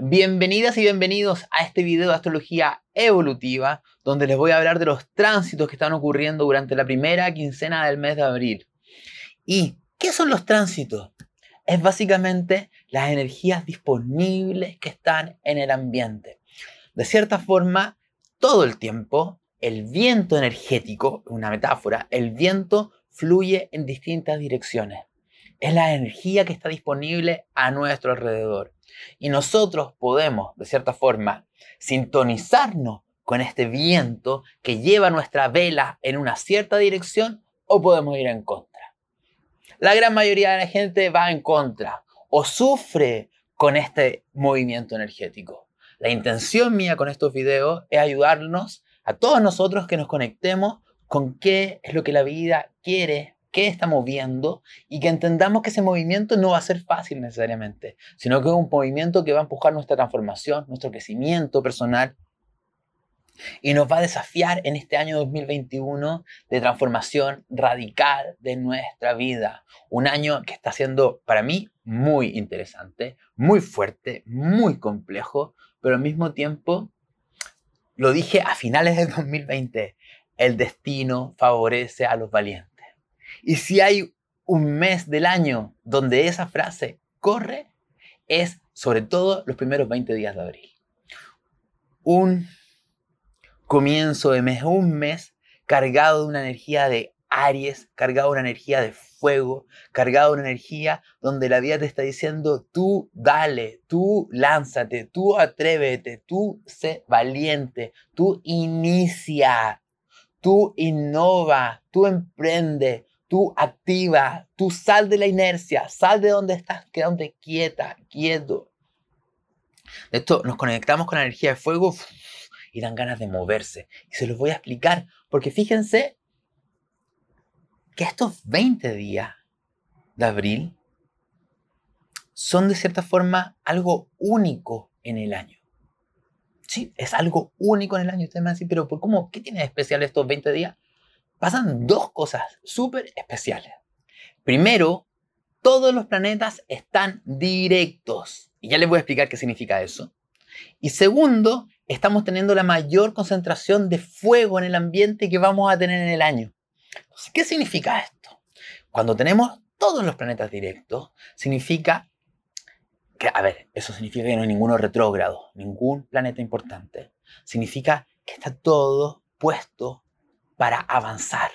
Bienvenidas y bienvenidos a este video de astrología evolutiva, donde les voy a hablar de los tránsitos que están ocurriendo durante la primera quincena del mes de abril. ¿Y qué son los tránsitos? Es básicamente las energías disponibles que están en el ambiente. De cierta forma, todo el tiempo, el viento energético, una metáfora, el viento fluye en distintas direcciones. Es la energía que está disponible a nuestro alrededor. Y nosotros podemos, de cierta forma, sintonizarnos con este viento que lleva nuestra vela en una cierta dirección o podemos ir en contra. La gran mayoría de la gente va en contra o sufre con este movimiento energético. La intención mía con estos videos es ayudarnos a todos nosotros que nos conectemos con qué es lo que la vida quiere qué estamos viendo y que entendamos que ese movimiento no va a ser fácil necesariamente, sino que es un movimiento que va a empujar nuestra transformación, nuestro crecimiento personal y nos va a desafiar en este año 2021 de transformación radical de nuestra vida. Un año que está siendo para mí muy interesante, muy fuerte, muy complejo, pero al mismo tiempo, lo dije a finales del 2020, el destino favorece a los valientes. Y si hay un mes del año donde esa frase corre, es sobre todo los primeros 20 días de abril. Un comienzo de mes, un mes cargado de una energía de Aries, cargado de una energía de fuego, cargado de una energía donde la vida te está diciendo, tú dale, tú lánzate, tú atrévete, tú sé valiente, tú inicia, tú innova, tú emprende, tú activa, tú sal de la inercia, sal de donde estás, quédate quieta, quieto. De esto nos conectamos con la energía de fuego y dan ganas de moverse. Y se los voy a explicar, porque fíjense que estos 20 días de abril son de cierta forma algo único en el año. Sí, es algo único en el año. Ustedes me van a decir, pero ¿cómo? ¿Qué tiene de especial estos 20 días? Pasan dos cosas súper especiales. Primero, todos los planetas están directos. Y ya les voy a explicar qué significa eso. Y segundo, estamos teniendo la mayor concentración de fuego en el ambiente que vamos a tener en el año. ¿Qué significa esto? Cuando tenemos todos los planetas directos, significa que, a ver, eso significa que no hay ninguno retrógrado, ningún planeta importante. Significa que está todo puesto para avanzar.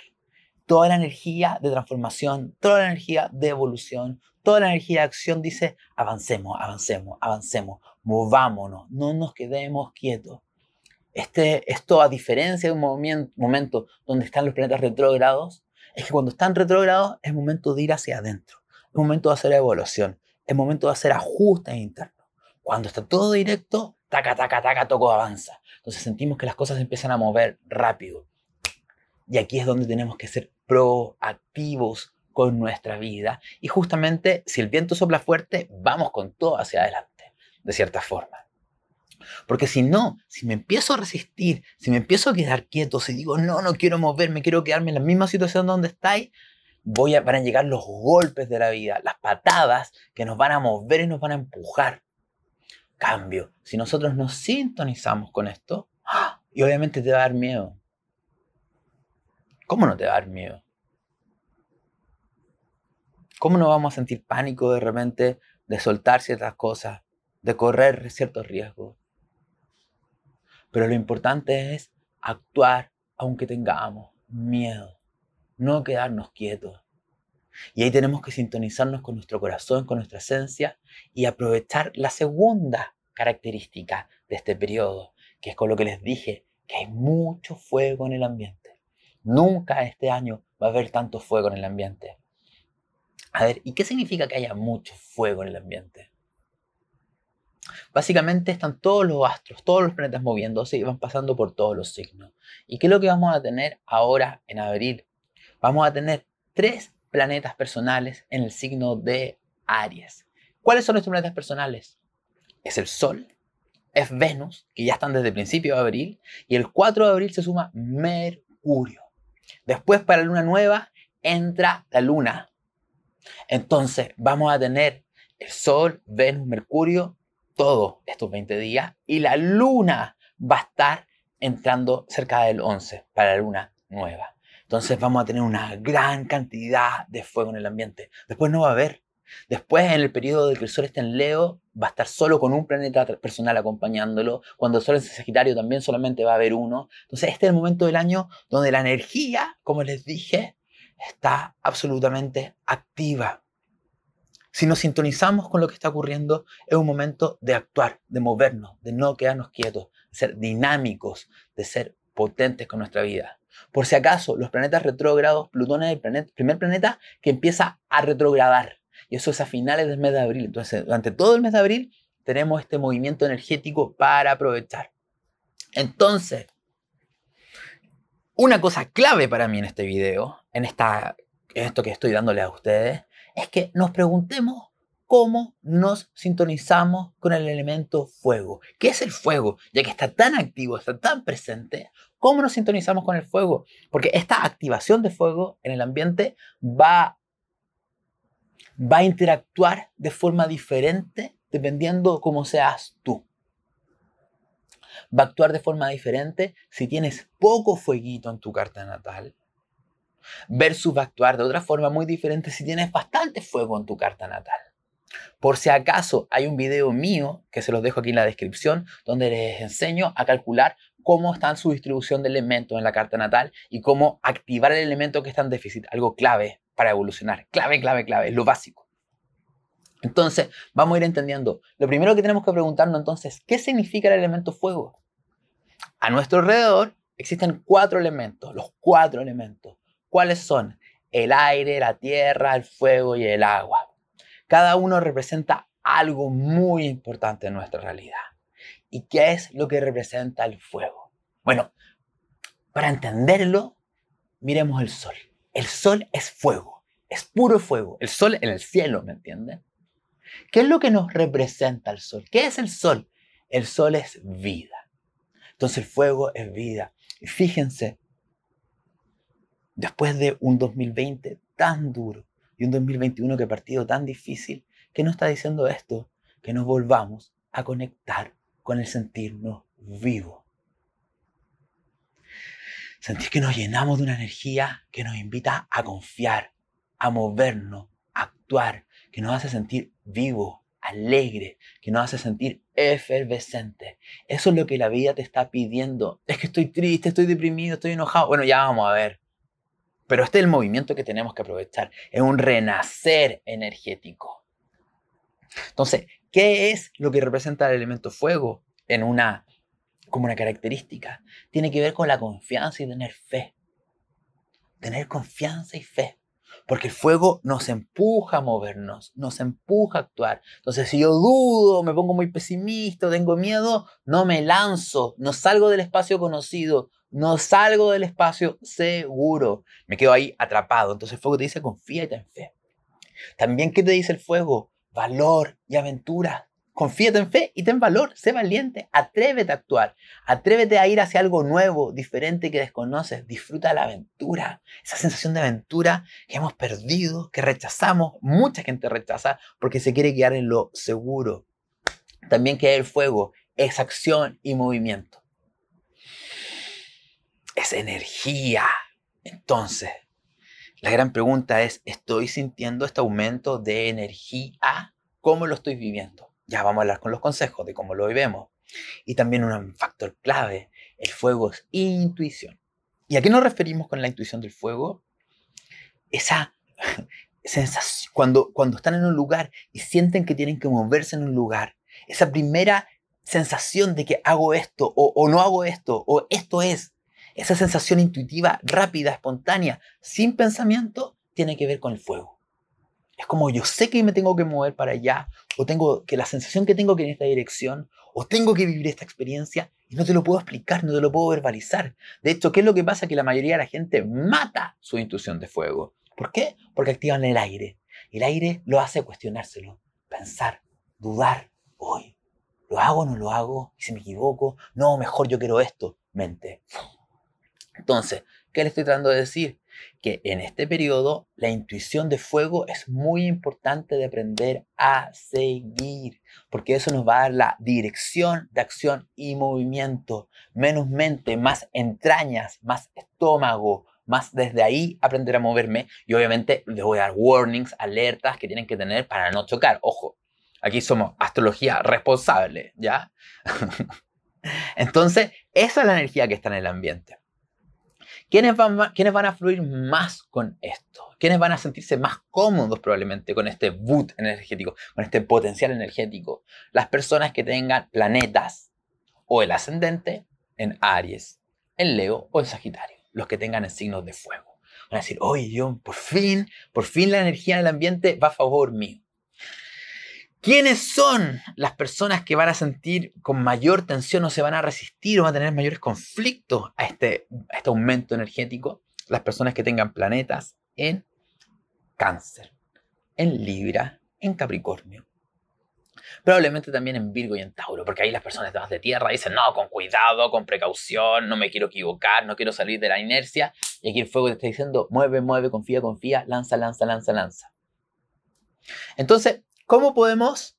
Toda la energía de transformación, toda la energía de evolución, toda la energía de acción dice, avancemos, avancemos, avancemos, movámonos, no nos quedemos quietos. Este, esto, a diferencia de un momento donde están los planetas retrógrados, es que cuando están retrógrados es momento de ir hacia adentro, es momento de hacer evolución, es momento de hacer ajustes internos. Cuando está todo directo, taca, taca, taca, toco avanza. Entonces sentimos que las cosas empiezan a mover rápido. Y aquí es donde tenemos que ser proactivos con nuestra vida. Y justamente si el viento sopla fuerte, vamos con todo hacia adelante, de cierta forma. Porque si no, si me empiezo a resistir, si me empiezo a quedar quieto, si digo, no, no quiero moverme, quiero quedarme en la misma situación donde estáis, voy a, van a llegar los golpes de la vida, las patadas que nos van a mover y nos van a empujar. Cambio, si nosotros nos sintonizamos con esto, ¡ah! y obviamente te va a dar miedo, ¿Cómo no te dar miedo? ¿Cómo no vamos a sentir pánico de repente de soltar ciertas cosas, de correr ciertos riesgos? Pero lo importante es actuar aunque tengamos miedo, no quedarnos quietos. Y ahí tenemos que sintonizarnos con nuestro corazón, con nuestra esencia y aprovechar la segunda característica de este periodo, que es con lo que les dije, que hay mucho fuego en el ambiente. Nunca este año va a haber tanto fuego en el ambiente. A ver, ¿y qué significa que haya mucho fuego en el ambiente? Básicamente están todos los astros, todos los planetas moviéndose y van pasando por todos los signos. ¿Y qué es lo que vamos a tener ahora en abril? Vamos a tener tres planetas personales en el signo de Aries. ¿Cuáles son estos planetas personales? Es el Sol, es Venus, que ya están desde el principio de abril, y el 4 de abril se suma Mercurio. Después para la luna nueva entra la luna. Entonces vamos a tener el Sol, Venus, Mercurio todos estos 20 días y la luna va a estar entrando cerca del 11 para la luna nueva. Entonces vamos a tener una gran cantidad de fuego en el ambiente. Después no va a haber. Después, en el periodo de que el Sol esté en Leo, va a estar solo con un planeta personal acompañándolo. Cuando el Sol es en Sagitario, también solamente va a haber uno. Entonces, este es el momento del año donde la energía, como les dije, está absolutamente activa. Si nos sintonizamos con lo que está ocurriendo, es un momento de actuar, de movernos, de no quedarnos quietos, de ser dinámicos, de ser potentes con nuestra vida. Por si acaso, los planetas retrógrados, Plutón es el primer planeta que empieza a retrogradar. Y eso es a finales del mes de abril. Entonces, durante todo el mes de abril tenemos este movimiento energético para aprovechar. Entonces, una cosa clave para mí en este video, en, esta, en esto que estoy dándole a ustedes, es que nos preguntemos cómo nos sintonizamos con el elemento fuego. ¿Qué es el fuego? Ya que está tan activo, está tan presente, ¿cómo nos sintonizamos con el fuego? Porque esta activación de fuego en el ambiente va, va a interactuar de forma diferente dependiendo cómo seas tú. Va a actuar de forma diferente si tienes poco fueguito en tu carta natal versus va a actuar de otra forma muy diferente si tienes bastante fuego en tu carta natal. Por si acaso hay un video mío, que se los dejo aquí en la descripción, donde les enseño a calcular cómo está su distribución de elementos en la carta natal y cómo activar el elemento que está en déficit, algo clave para evolucionar. Clave, clave, clave, lo básico. Entonces, vamos a ir entendiendo. Lo primero que tenemos que preguntarnos entonces, ¿qué significa el elemento fuego? A nuestro alrededor existen cuatro elementos, los cuatro elementos. ¿Cuáles son? El aire, la tierra, el fuego y el agua. Cada uno representa algo muy importante en nuestra realidad. ¿Y qué es lo que representa el fuego? Bueno, para entenderlo, miremos el sol. El sol es fuego, es puro fuego. El sol en el cielo, ¿me entienden? ¿Qué es lo que nos representa el sol? ¿Qué es el sol? El sol es vida. Entonces el fuego es vida. Y fíjense, después de un 2020 tan duro, y un 2021 que ha partido tan difícil, que nos está diciendo esto, que nos volvamos a conectar con el sentirnos vivos. Sentir que nos llenamos de una energía que nos invita a confiar, a movernos, a actuar, que nos hace sentir vivos, alegre, que nos hace sentir efervescente. Eso es lo que la vida te está pidiendo. Es que estoy triste, estoy deprimido, estoy enojado. Bueno, ya vamos a ver. Pero este es el movimiento que tenemos que aprovechar. Es un renacer energético. Entonces, ¿qué es lo que representa el elemento fuego en una, como una característica? Tiene que ver con la confianza y tener fe. Tener confianza y fe. Porque el fuego nos empuja a movernos, nos empuja a actuar. Entonces, si yo dudo, me pongo muy pesimista, tengo miedo, no me lanzo, no salgo del espacio conocido, no salgo del espacio seguro. Me quedo ahí atrapado. Entonces el fuego te dice confía y ten fe. También, ¿qué te dice el fuego? Valor y aventura. Confíate en fe y ten valor, sé valiente, atrévete a actuar, atrévete a ir hacia algo nuevo, diferente que desconoces, disfruta la aventura, esa sensación de aventura que hemos perdido, que rechazamos, mucha gente rechaza porque se quiere quedar en lo seguro. También que el fuego es acción y movimiento es energía. Entonces, la gran pregunta es, ¿estoy sintiendo este aumento de energía? ¿Cómo lo estoy viviendo? Ya vamos a hablar con los consejos de cómo lo vivemos. Y también un factor clave, el fuego es intuición. ¿Y a qué nos referimos con la intuición del fuego? Esa sensación, cuando, cuando están en un lugar y sienten que tienen que moverse en un lugar, esa primera sensación de que hago esto o, o no hago esto o esto es, esa sensación intuitiva, rápida, espontánea, sin pensamiento, tiene que ver con el fuego. Es como yo sé que me tengo que mover para allá, o tengo que la sensación que tengo que en esta dirección, o tengo que vivir esta experiencia, y no te lo puedo explicar, no te lo puedo verbalizar. De hecho, ¿qué es lo que pasa? Que la mayoría de la gente mata su intuición de fuego. ¿Por qué? Porque activan el aire. El aire lo hace cuestionárselo, pensar, dudar. Hoy, ¿lo hago o no lo hago? ¿Y si me equivoco? No, mejor yo quiero esto. Mente Entonces, ¿qué le estoy tratando de decir? Que en este periodo la intuición de fuego es muy importante de aprender a seguir, porque eso nos va a dar la dirección de acción y movimiento. Menos mente, más entrañas, más estómago, más desde ahí aprender a moverme y obviamente les voy a dar warnings, alertas que tienen que tener para no chocar. Ojo, aquí somos astrología responsable, ¿ya? Entonces, esa es la energía que está en el ambiente. ¿Quiénes van, van a fluir más con esto? ¿Quiénes van a sentirse más cómodos probablemente con este boot energético, con este potencial energético? Las personas que tengan planetas o el ascendente en Aries, en Leo o en Sagitario, los que tengan el signos de fuego. Van a decir, oye, yo por fin, por fin la energía en el ambiente va a favor mío. ¿Quiénes son las personas que van a sentir con mayor tensión o se van a resistir o van a tener mayores conflictos a este, este aumento energético? Las personas que tengan planetas en cáncer, en Libra, en Capricornio. Probablemente también en Virgo y en Tauro, porque ahí las personas de de tierra dicen, no, con cuidado, con precaución, no me quiero equivocar, no quiero salir de la inercia. Y aquí el fuego te está diciendo, mueve, mueve, confía, confía, lanza, lanza, lanza, lanza. Entonces, ¿Cómo podemos?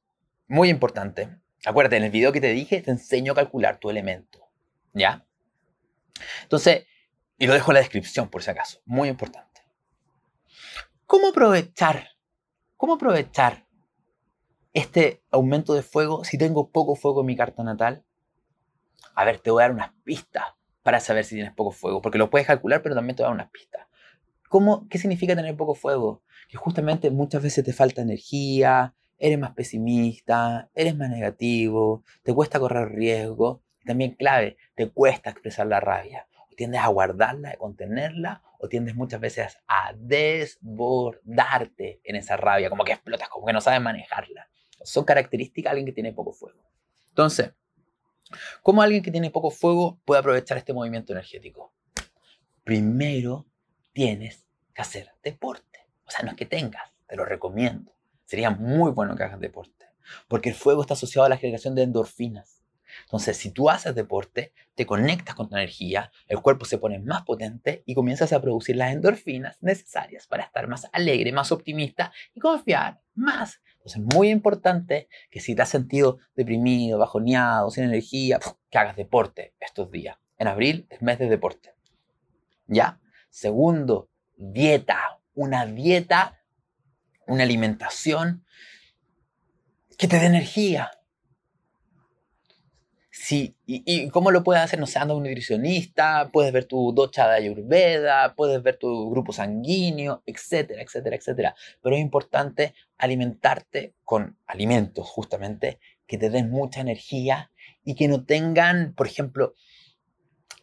Muy importante. Acuérdate, en el video que te dije te enseño a calcular tu elemento. ¿Ya? Entonces, y lo dejo en la descripción por si acaso. Muy importante. ¿Cómo aprovechar? ¿Cómo aprovechar este aumento de fuego si tengo poco fuego en mi carta natal? A ver, te voy a dar unas pistas para saber si tienes poco fuego, porque lo puedes calcular, pero también te voy a dar unas pistas. ¿Cómo, ¿Qué significa tener poco fuego? Que justamente muchas veces te falta energía, eres más pesimista, eres más negativo, te cuesta correr riesgo. También clave, te cuesta expresar la rabia. O tiendes a guardarla, a contenerla, o tiendes muchas veces a desbordarte en esa rabia, como que explotas, como que no sabes manejarla. Son características de alguien que tiene poco fuego. Entonces, ¿cómo alguien que tiene poco fuego puede aprovechar este movimiento energético? Primero, tienes que hacer deporte. O sea, no es que tengas, te lo recomiendo. Sería muy bueno que hagas deporte, porque el fuego está asociado a la generación de endorfinas. Entonces, si tú haces deporte, te conectas con tu energía, el cuerpo se pone más potente y comienzas a producir las endorfinas necesarias para estar más alegre, más optimista y confiar más. Entonces, es muy importante que si te has sentido deprimido, bajoneado, sin energía, que hagas deporte estos días. En abril es mes de deporte. ¿Ya? Segundo, dieta, una dieta, una alimentación que te dé energía. Sí, y, cómo lo puedes hacer? No sé, anda un nutricionista, puedes ver tu docha de Ayurveda, puedes ver tu grupo sanguíneo, etcétera, etcétera, etcétera. Pero es importante alimentarte con alimentos, justamente, que te den mucha energía y que no tengan, por ejemplo,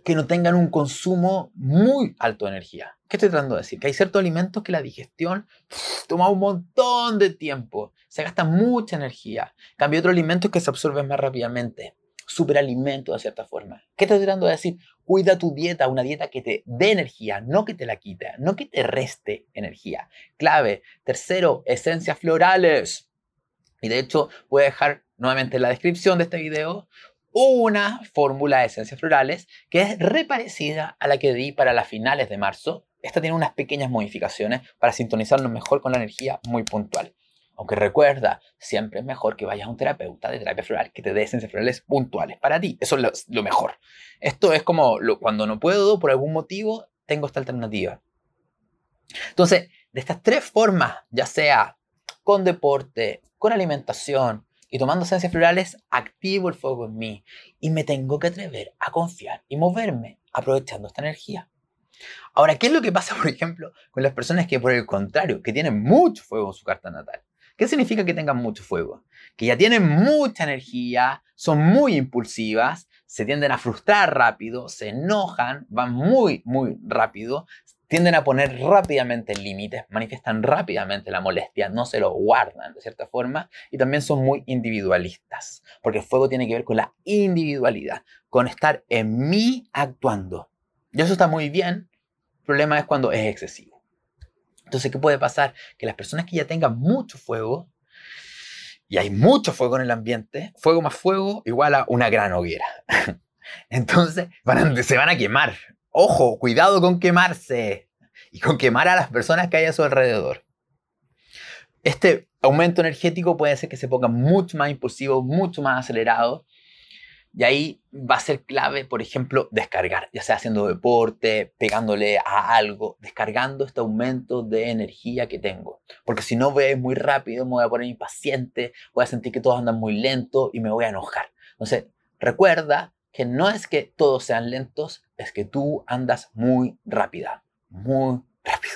que no tengan un consumo muy alto de energía. ¿Qué estoy tratando de decir? Que hay ciertos alimentos que la digestión toma un montón de tiempo, se gasta mucha energía. Cambio otros alimentos que se absorben más rápidamente. Superalimentos de cierta forma. ¿Qué estoy tratando de decir? Cuida tu dieta, una dieta que te dé energía, no que te la quite, no que te reste energía. Clave. Tercero, esencias florales. Y de hecho, voy a dejar nuevamente en la descripción de este video una fórmula de esencias florales que es reparecida a la que di para las finales de marzo. Esta tiene unas pequeñas modificaciones para sintonizarnos mejor con la energía muy puntual. Aunque recuerda, siempre es mejor que vayas a un terapeuta de terapia floral que te dé esencias florales puntuales para ti. Eso es lo, mejor. Esto es como cuando no puedo, por algún motivo, tengo esta alternativa. Entonces, de estas tres formas, ya sea con deporte, con alimentación y tomando esencias florales, activo el fuego en mí y me tengo que atrever a confiar y moverme aprovechando esta energía. Ahora, ¿qué es lo que pasa, por ejemplo, con las personas que, por el contrario, que tienen mucho fuego en su carta natal? ¿Qué significa que tengan mucho fuego? Que ya tienen mucha energía, son muy impulsivas, se tienden a frustrar rápido, se enojan, van muy, muy rápido, tienden a poner rápidamente límites, manifiestan rápidamente la molestia, no se lo guardan de cierta forma y también son muy individualistas, porque el fuego tiene que ver con la individualidad, con estar en mí actuando. Y eso está muy bien, el problema es cuando es excesivo. Entonces, ¿qué puede pasar? Que las personas que ya tengan mucho fuego, y hay mucho fuego en el ambiente, fuego más fuego igual a una gran hoguera. Entonces, se van a quemar Ojo, cuidado con quemarse y con quemar a las personas que hay a su alrededor. Este aumento energético puede ser que se ponga mucho más impulsivo, mucho más acelerado. Y ahí va a ser clave, por ejemplo, descargar, ya sea haciendo deporte, pegándole a algo, descargando este aumento de energía que tengo. Porque si no voy muy rápido, me voy a poner impaciente, voy a sentir que todos andan muy lento y me voy a enojar. Entonces, recuerda que no es que todos sean lentos, es que tú andas muy rápida, muy rápido.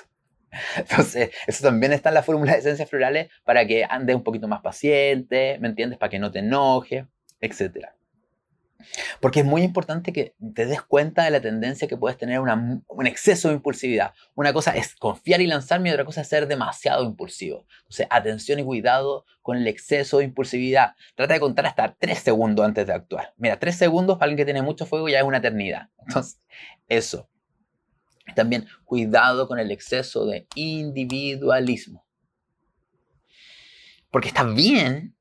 Entonces, eso también está en la fórmula de esencias florales para que andes un poquito más paciente, ¿me entiendes? Para que no te enoje, etc. Porque es muy importante que te des cuenta de la tendencia que puedes tener un exceso de impulsividad. Una cosa es confiar y lanzarme y otra cosa es ser demasiado impulsivo. Entonces, atención y cuidado con el exceso de impulsividad. Trata de contar hasta tres segundos antes de actuar. Mira, tres segundos para alguien que tiene mucho fuego ya es una eternidad. Entonces, eso. También cuidado con el exceso de individualismo. Porque está bien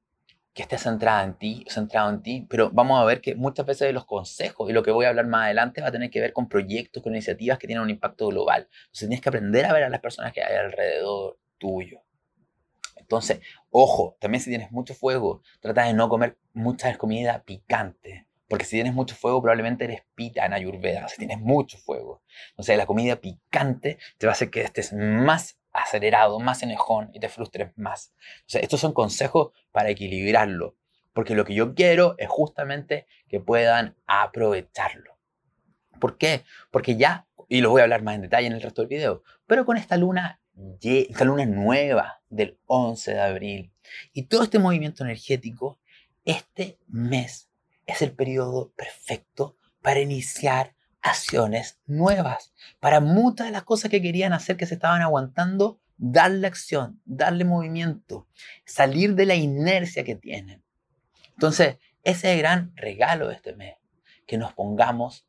que estés centrada en ti, centrado en ti, pero vamos a ver que muchas veces los consejos y lo que voy a hablar más adelante va a tener que ver con proyectos, con iniciativas que tienen un impacto global. Entonces tienes que aprender a ver a las personas que hay alrededor tuyo. Entonces, ojo, también si tienes mucho fuego, trata de no comer mucha comida picante. Porque si tienes mucho fuego, probablemente eres pita en Ayurveda. Si tienes mucho fuego. O sea, la comida picante te va a hacer que estés más acelerado, más enejón y te frustres más. O sea, estos son consejos para equilibrarlo. Porque lo que yo quiero es justamente que puedan aprovecharlo. ¿Por qué? Porque ya, y lo voy a hablar más en detalle en el resto del video, pero con esta luna, esta luna nueva del 11 de abril y todo este movimiento energético, este mes es el periodo perfecto para iniciar acciones nuevas. Para muchas de las cosas que querían hacer que se estaban aguantando, darle acción, darle movimiento, salir de la inercia que tienen. Entonces, ese es el gran regalo de este mes, que nos pongamos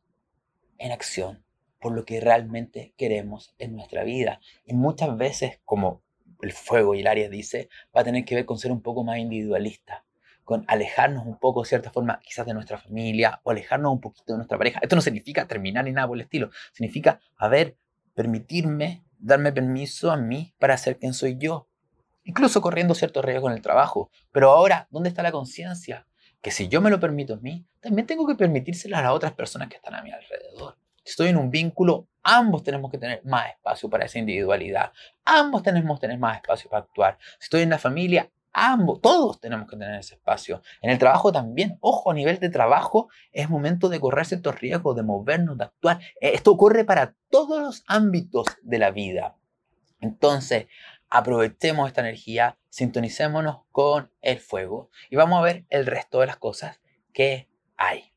en acción por lo que realmente queremos en nuestra vida. Y muchas veces, como el fuego y el área dice, va a tener que ver con ser un poco más individualista con alejarnos un poco, de cierta forma, quizás de nuestra familia o alejarnos un poquito de nuestra pareja. Esto no significa terminar ni nada por el estilo. Significa, a ver, permitirme, darme permiso a mí para ser quien soy yo. Incluso corriendo ciertos riesgos en el trabajo. Pero ahora, ¿dónde está la conciencia? Que si yo me lo permito a mí, también tengo que permitírselo a las otras personas que están a mi alrededor. Si estoy en un vínculo, ambos tenemos que tener más espacio para esa individualidad. Ambos tenemos que tener más espacio para actuar. Si estoy en la familia, Ambos, todos tenemos que tener ese espacio. En el trabajo también, ojo, a nivel de trabajo es momento de correr ciertos riesgos, de movernos, de actuar. Eh, esto ocurre para todos los ámbitos de la vida. Entonces, aprovechemos esta energía, sintonicémonos con el fuego y vamos a ver el resto de las cosas que hay.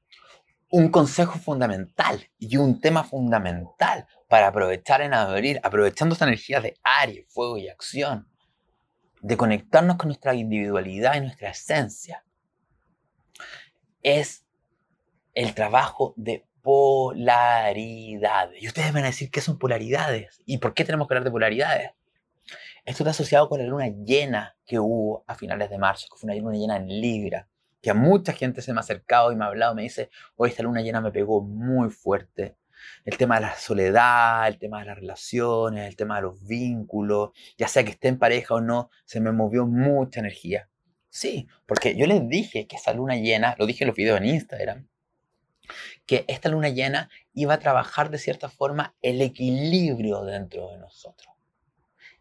Un consejo fundamental y un tema fundamental para aprovechar en abril, aprovechando esta energía de aire, fuego y acción, de conectarnos con nuestra individualidad y nuestra esencia, es el trabajo de polaridades. Y ustedes van a decir, ¿qué son polaridades? ¿Y por qué tenemos que hablar de polaridades? Esto está asociado con la luna llena que hubo a finales de marzo, que fue una luna llena en Libra, que a mucha gente se me ha acercado y me ha hablado, me dice, hoy esta luna llena me pegó muy fuerte, el tema de la soledad, el tema de las relaciones, el tema de los vínculos, ya sea que esté en pareja o no, se me movió mucha energía. Sí, porque yo les dije que esa luna llena, lo dije en los videos en Instagram, que esta luna llena iba a trabajar de cierta forma el equilibrio dentro de nosotros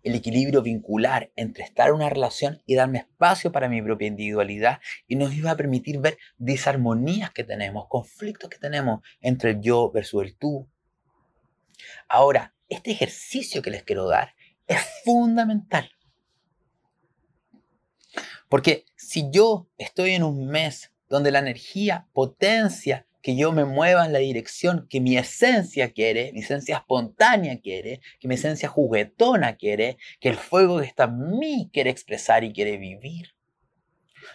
el equilibrio vincular entre estar en una relación y darme espacio para mi propia individualidad y nos iba a permitir ver disarmonías que tenemos, conflictos que tenemos entre el yo versus el tú. Ahora, este ejercicio que les quiero dar es fundamental. Porque si yo estoy en un mes donde la energía potencia que yo me mueva en la dirección que mi esencia quiere, mi esencia espontánea quiere, que mi esencia juguetona quiere, que el fuego que está en mí quiere expresar y quiere vivir.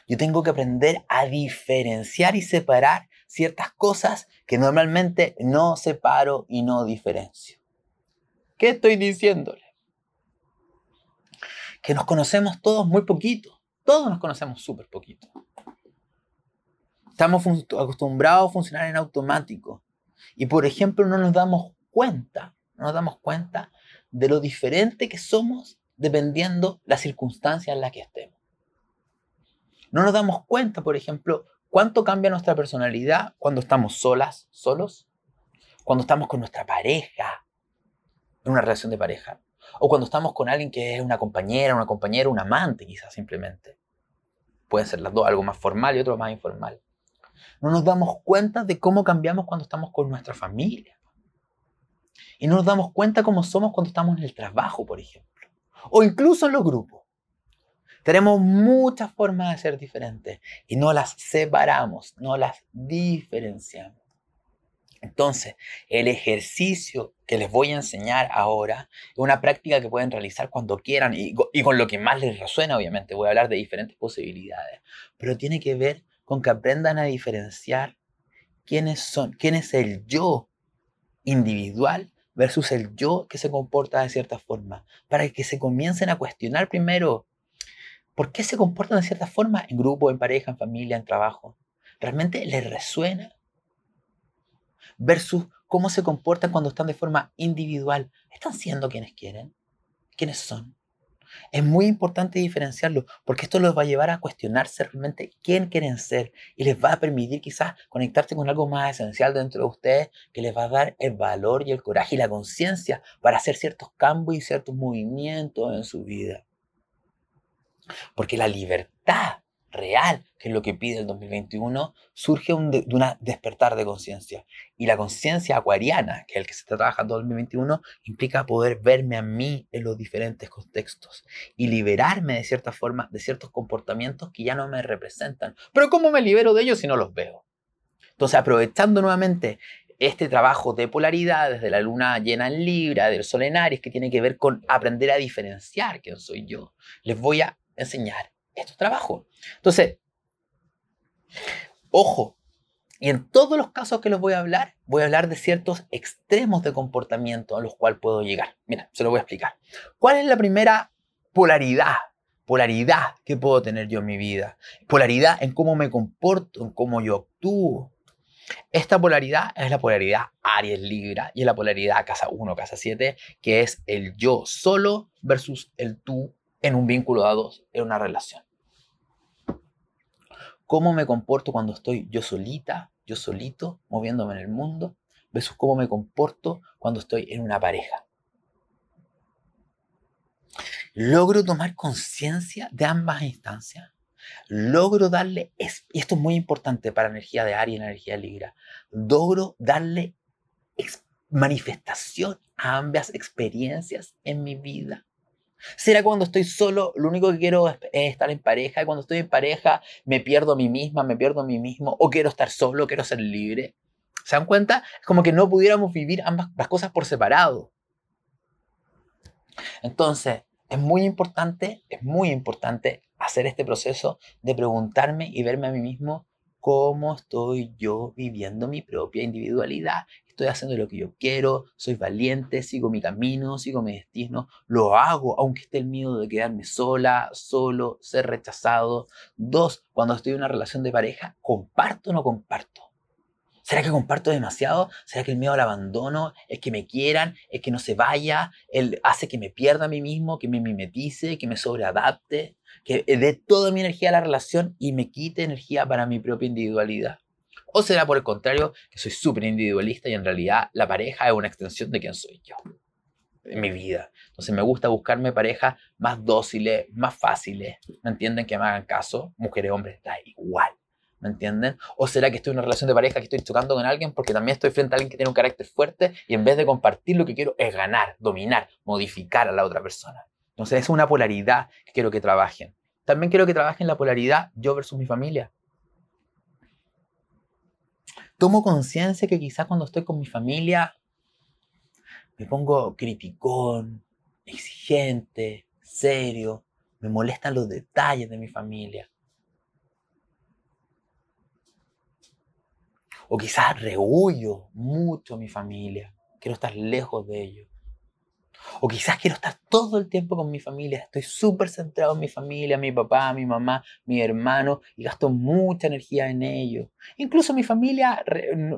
Yo tengo que aprender a diferenciar y separar ciertas cosas que normalmente no separo y no diferencio. ¿Qué estoy diciéndole? Que nos conocemos todos muy poquito. Todos nos conocemos súper poquito. Estamos acostumbrados a funcionar en automático. Y por ejemplo, no nos damos cuenta, no nos damos cuenta de lo diferente que somos dependiendo la circunstancia en la que estemos. No nos damos cuenta, por ejemplo, cuánto cambia nuestra personalidad cuando estamos solas, solos, cuando estamos con nuestra pareja, en una relación de pareja, o cuando estamos con alguien que es una compañera, una compañera, un amante quizás simplemente. Pueden ser las dos, algo más formal y otro más informal. No nos damos cuenta de cómo cambiamos cuando estamos con nuestra familia. Y no nos damos cuenta cómo somos cuando estamos en el trabajo, por ejemplo. O incluso en los grupos. Tenemos muchas formas de ser diferentes y no las separamos, no las diferenciamos. Entonces, el ejercicio que les voy a enseñar ahora es una práctica que pueden realizar cuando quieran y, con lo que más les resuena, obviamente. Voy a hablar de diferentes posibilidades, pero tiene que ver con que aprendan a diferenciar quiénes son, quién es el yo individual versus el yo que se comporta de cierta forma, para que se comiencen a cuestionar primero por qué se comportan de cierta forma en grupo, en pareja, en familia, en trabajo. ¿Realmente les resuena? Versus cómo se comportan cuando están de forma individual. ¿Están siendo quienes quieren? ¿Quiénes son? Es muy importante diferenciarlo porque esto los va a llevar a cuestionarse realmente quién quieren ser y les va a permitir quizás conectarse con algo más esencial dentro de ustedes que les va a dar el valor y el coraje y la conciencia para hacer ciertos cambios y ciertos movimientos en su vida. Porque la libertad real, que es lo que pide el 2021, surge un de, un despertar de conciencia. Y la conciencia acuariana, que es el que se está trabajando en 2021, implica poder verme a mí en los diferentes contextos y liberarme de cierta forma de ciertos comportamientos que ya no me representan. Pero ¿cómo me libero de ellos si no los veo? Entonces, aprovechando nuevamente este trabajo de polaridad desde la luna llena en Libra, del sol en Aries, que tiene que ver con aprender a diferenciar quién soy yo, les voy a enseñar estos trabajos. Entonces, ojo, y en todos los casos que les voy a hablar, voy a hablar de ciertos extremos de comportamiento a los cuales puedo llegar. Mira, se lo voy a explicar. ¿Cuál es la primera polaridad? Polaridad que puedo tener yo en mi vida. Polaridad en cómo me comporto, en cómo yo actúo. Esta polaridad es la polaridad Aries Libra y es la polaridad casa 1, casa 7, que es el yo solo versus el tú en un vínculo a dos, en una relación. ¿Cómo me comporto cuando estoy yo solita, yo solito, moviéndome en el mundo, versus cómo me comporto cuando estoy en una pareja? ¿Logro tomar conciencia de ambas instancias? logro darle, y esto es muy importante para la energía de Aries y la energía de Libra, logro darle manifestación a ambas experiencias en mi vida. ¿Será cuando estoy solo, lo único que quiero es, estar en pareja? Y cuando estoy en pareja, me pierdo a mí misma, me pierdo a mí mismo, o quiero estar solo, quiero ser libre. ¿Se dan cuenta? Es como que no pudiéramos vivir ambas cosas por separado. Entonces, es muy importante, es muy importante hacer este proceso de preguntarme y verme a mí mismo cómo estoy yo viviendo mi propia individualidad estoy haciendo lo que yo quiero, soy valiente, sigo mi camino, sigo mi destino, lo hago aunque esté el miedo de quedarme sola, solo, ser rechazado. Dos, cuando estoy en una relación de pareja, ¿comparto o no comparto? ¿Será que comparto demasiado? ¿Será que el miedo al abandono es que me quieran, es que no se vaya, él hace que me pierda a mí mismo, que me mimetice, que me sobreadapte, que dé toda mi energía a la relación y me quite energía para mi propia individualidad? ¿O será por el contrario que soy súper individualista y en realidad la pareja es una extensión de quién soy yo? En mi vida. Entonces me gusta buscarme parejas más dóciles, más fáciles. ¿Me entienden? Que me hagan caso. Mujeres, hombres, da igual. ¿Me entienden? ¿O será que estoy en una relación de pareja que estoy chocando con alguien porque también estoy frente a alguien que tiene un carácter fuerte y en vez de compartir lo que quiero es ganar, dominar, modificar a la otra persona? Entonces es una polaridad que quiero que trabajen. También quiero que trabajen la polaridad yo versus mi familia tomo conciencia que quizás cuando estoy con mi familia me pongo criticón, exigente, serio, me molestan los detalles de mi familia. O quizás rehuyo mucho a mi familia, quiero estar lejos de ellos. O quizás quiero estar todo el tiempo con mi familia. Estoy súper centrado en mi familia, mi papá, mi mamá, mi hermano y gasto mucha energía en ello. Incluso mi familia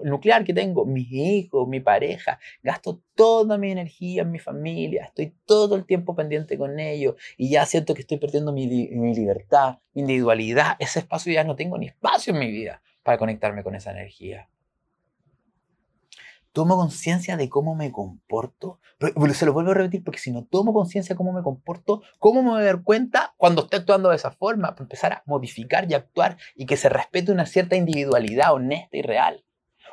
nuclear que tengo, mis hijos, mi pareja. Gasto toda mi energía en mi familia. Estoy todo el tiempo pendiente con ellos y ya siento que estoy perdiendo mi, mi libertad, mi individualidad. Ese espacio ya no tengo ni espacio en mi vida para conectarme con esa energía tomo conciencia de cómo me comporto. Se lo vuelvo a repetir porque si no tomo conciencia de cómo me comporto, ¿cómo me voy a dar cuenta cuando estoy actuando de esa forma? Para empezar a modificar y actuar y que se respete una cierta individualidad honesta y real.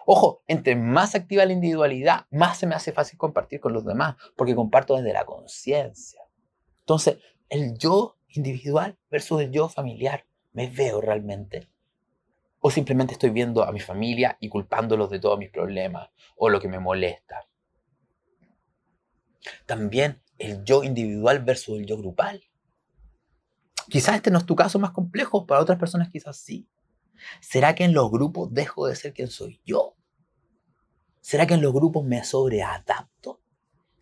Ojo, entre más activa la individualidad, más se me hace fácil compartir con los demás, porque comparto desde la conciencia. Entonces, el yo individual versus el yo familiar, ¿me veo realmente? O simplemente estoy viendo a mi familia y culpándolos de todos mis problemas o lo que me molesta. También el yo individual versus el yo grupal. Quizás este no es tu caso más complejo, para otras personas quizás sí. ¿Será que en los grupos dejo de ser quien soy yo? ¿Será que en los grupos me sobreadapto?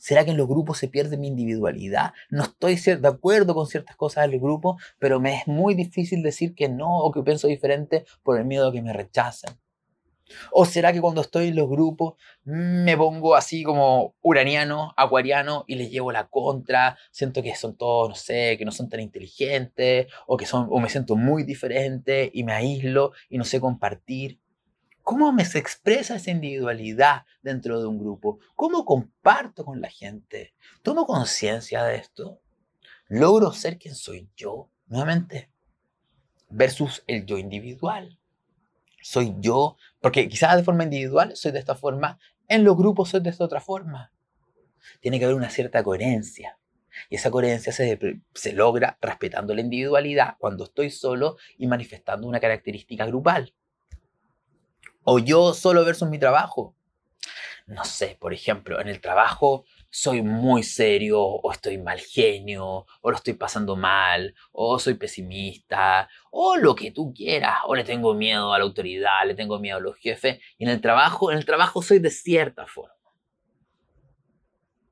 ¿Será que en los grupos se pierde mi individualidad? No estoy de acuerdo con ciertas cosas del grupo, pero me es muy difícil decir que no o que pienso diferente por el miedo a que me rechacen. ¿O será que cuando estoy en los grupos me pongo así como uraniano, acuariano y les llevo la contra? Siento que son todos, no sé, que no son tan inteligentes o que son, o me siento muy diferente y me aíslo y no sé compartir. ¿Cómo me se expresa esa individualidad dentro de un grupo? ¿Cómo comparto con la gente? ¿Tomo conciencia de esto? ¿Logro ser quien soy yo nuevamente? Versus el yo individual. Soy yo, porque quizás de forma individual soy de esta forma, en los grupos soy de esta otra forma. Tiene que haber una cierta coherencia. Y esa coherencia se, se logra respetando la individualidad cuando estoy solo y manifestando una característica grupal. O yo solo versus mi trabajo. No sé, por ejemplo, en el trabajo soy muy serio, o estoy mal genio, o lo estoy pasando mal, o soy pesimista, o lo que tú quieras, o le tengo miedo a la autoridad, le tengo miedo a los jefes. Y en el trabajo, en el trabajo soy de cierta forma.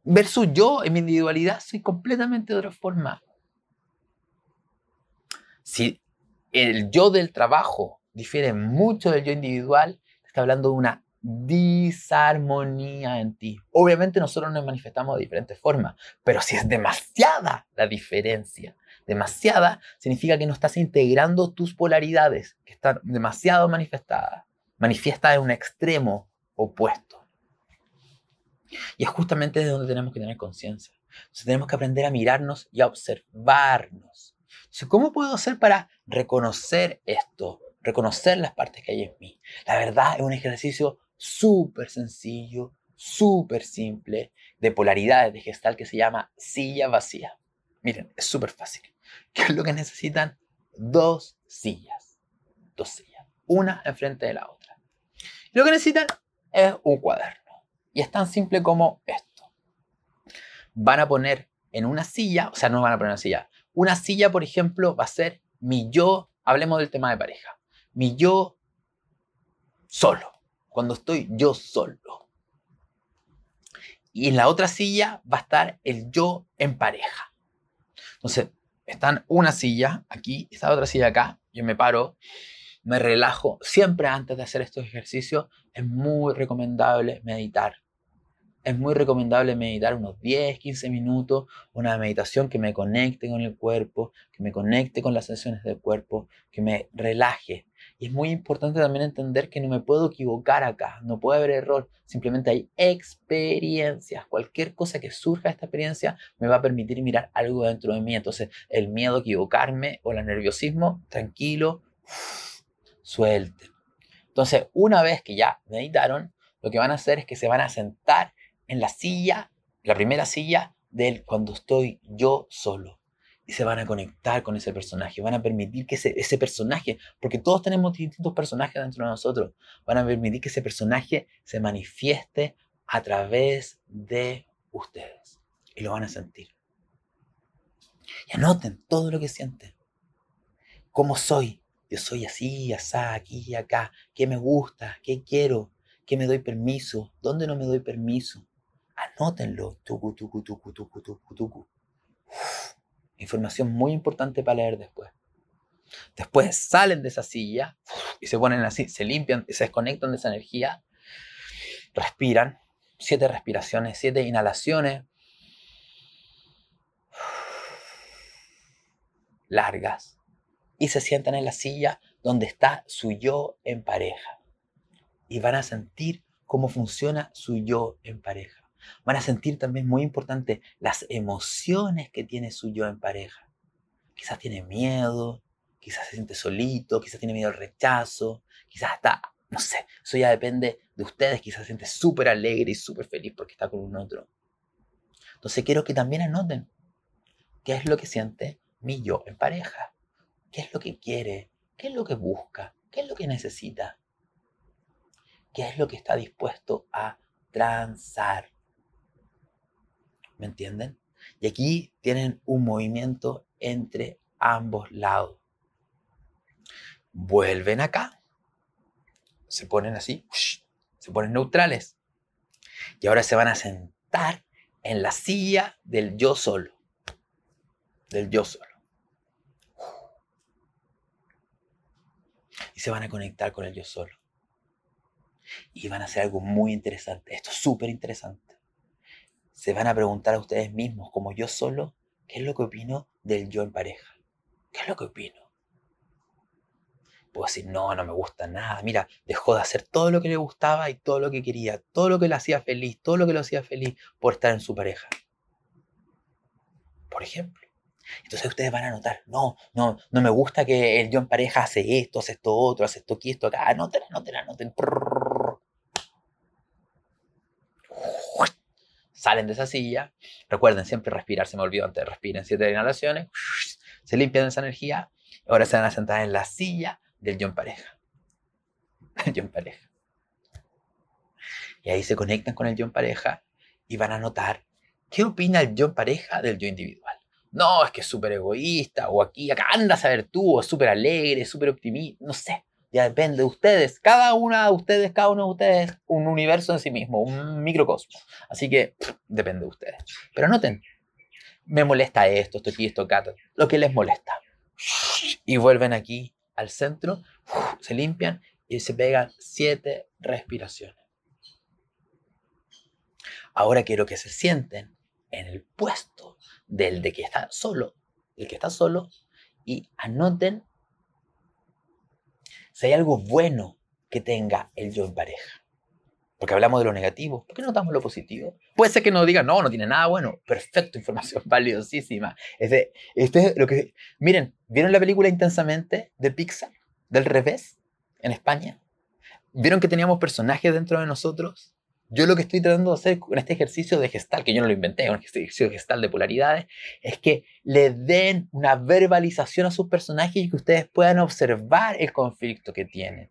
Versus yo, en mi individualidad, soy completamente de otra forma. Si el yo del trabajo difiere mucho del yo individual, está hablando de una disarmonía en ti. Obviamente nosotros nos manifestamos de diferentes formas, pero si es demasiada la diferencia, demasiada, significa que no estás integrando tus polaridades, que están demasiado manifestadas, manifiesta en un extremo opuesto. Y es justamente de donde tenemos que tener conciencia. tenemos que aprender a mirarnos y a observarnos. ¿Cómo puedo hacer para reconocer esto? Reconocer las partes que hay en mí. La verdad es un ejercicio súper sencillo, súper simple, de polaridades de gestal que se llama silla vacía. Miren, es súper fácil. ¿Qué es lo que necesitan? Dos sillas. Dos sillas. Una enfrente de la otra. lo que necesitan es un cuaderno. Y es tan simple como esto. Van a poner en una silla, o sea, no van a poner una silla. Una silla, por ejemplo, va a ser mi yo, hablemos del tema de pareja mi yo solo, cuando estoy yo solo. Y en la otra silla va a estar el yo en pareja. Entonces, están una silla aquí, esta otra silla acá, yo me paro, me relajo. Siempre antes de hacer estos ejercicios es muy recomendable meditar es muy recomendable meditar unos 10, 15 minutos, una meditación que me conecte con el cuerpo, que me conecte con las sensaciones del cuerpo, que me relaje. Y es muy importante también entender que no me puedo equivocar acá, no puede haber error, simplemente hay experiencias. Cualquier cosa que surja de esta experiencia me va a permitir mirar algo dentro de mí. Entonces, el miedo a equivocarme o el nerviosismo, tranquilo, suelte. Entonces, una vez que ya meditaron, lo que van a hacer es que se van a sentar en la silla, la primera silla de cuando estoy yo solo. Y se van a conectar con ese personaje, van a permitir que ese, personaje, porque todos tenemos distintos personajes dentro de nosotros, van a permitir que ese personaje se manifieste a través de ustedes. Y lo van a sentir. Y anoten todo lo que sienten. ¿Cómo soy? Yo soy así, así, aquí y acá. ¿Qué me gusta? ¿Qué quiero? ¿Qué me doy permiso? ¿Dónde no me doy permiso? Anótenlo. Tucu, tucu, tucu, tucu, tucu, tucu. Información muy importante para leer después. Después salen de esa silla y se ponen así, se limpian, se desconectan de esa energía, respiran, siete respiraciones, siete inhalaciones largas y se sientan en la silla donde está su yo en pareja. Y van a sentir cómo funciona su yo en pareja. Van a sentir también, muy importante, las emociones que tiene su yo en pareja. Quizás tiene miedo, quizás se siente solito, quizás tiene miedo al rechazo, quizás está, no sé, eso ya depende de ustedes, quizás se siente súper alegre y súper feliz porque está con un otro. Entonces quiero que también anoten qué es lo que siente mi yo en pareja, qué es lo que quiere, qué es lo que busca, qué es lo que necesita, qué es lo que está dispuesto a transar. ¿Me entienden? Y aquí tienen un movimiento entre ambos lados vuelven acá, se ponen así, se ponen neutrales. Y ahora se van a sentar en la silla del yo solo. Del yo solo. Y se van a conectar con el yo solo. Y van a hacer algo muy interesante. Esto es súper interesante. Se van a preguntar a ustedes mismos, como yo solo, ¿qué es lo que opino del yo en pareja? ¿Qué es lo que opino? puedo decir, no, no me gusta nada. Mira, dejó de hacer todo lo que le gustaba y todo lo que quería, todo lo que le hacía feliz, todo lo que lo hacía feliz por estar en su pareja. Por ejemplo. Entonces ustedes van a notar, no, no, no me gusta que el yo en pareja hace esto, hace esto otro, hace esto aquí, esto acá. Anoten, anoten, anoten. Salen de esa silla. Recuerden siempre respirar, se me olvidó antes. Respiren siete inhalaciones. Se limpian esa energía. Ahora se van a sentar en la silla del yo en pareja. El yo en pareja. Y ahí se conectan con el yo en pareja y van a notar qué opina el yo en pareja del yo individual. No, es que es súper egoísta, o aquí, acá anda a saber tú, o súper alegre, súper optimista, no sé. Ya depende de ustedes. Cada una de ustedes, cada uno de ustedes, un universo en sí mismo, un microcosmos. Así que depende de ustedes. Pero noten, me molesta esto, esto aquí, esto acá, lo que les molesta. Y vuelven aquí al centro, se limpian y se pegan siete respiraciones. Ahora quiero que se sienten en el puesto del de que está solo, el que está solo, y anoten si hay algo bueno que tenga el yo en pareja. Porque hablamos de lo negativo. ¿Por qué no notamos lo positivo? Puede ser que nos digan, no, no tiene nada bueno. Perfecto, información valiosísima. Este, este es lo que. Miren, ¿vieron la película Intensamente de Pixar? Del revés, en España. ¿Vieron que teníamos personajes dentro de nosotros? Yo lo que estoy tratando de hacer con este ejercicio de gestal, que yo no lo inventé, con este ejercicio gestal de polaridades, es que le den una verbalización a sus personajes y que ustedes puedan observar el conflicto que tienen.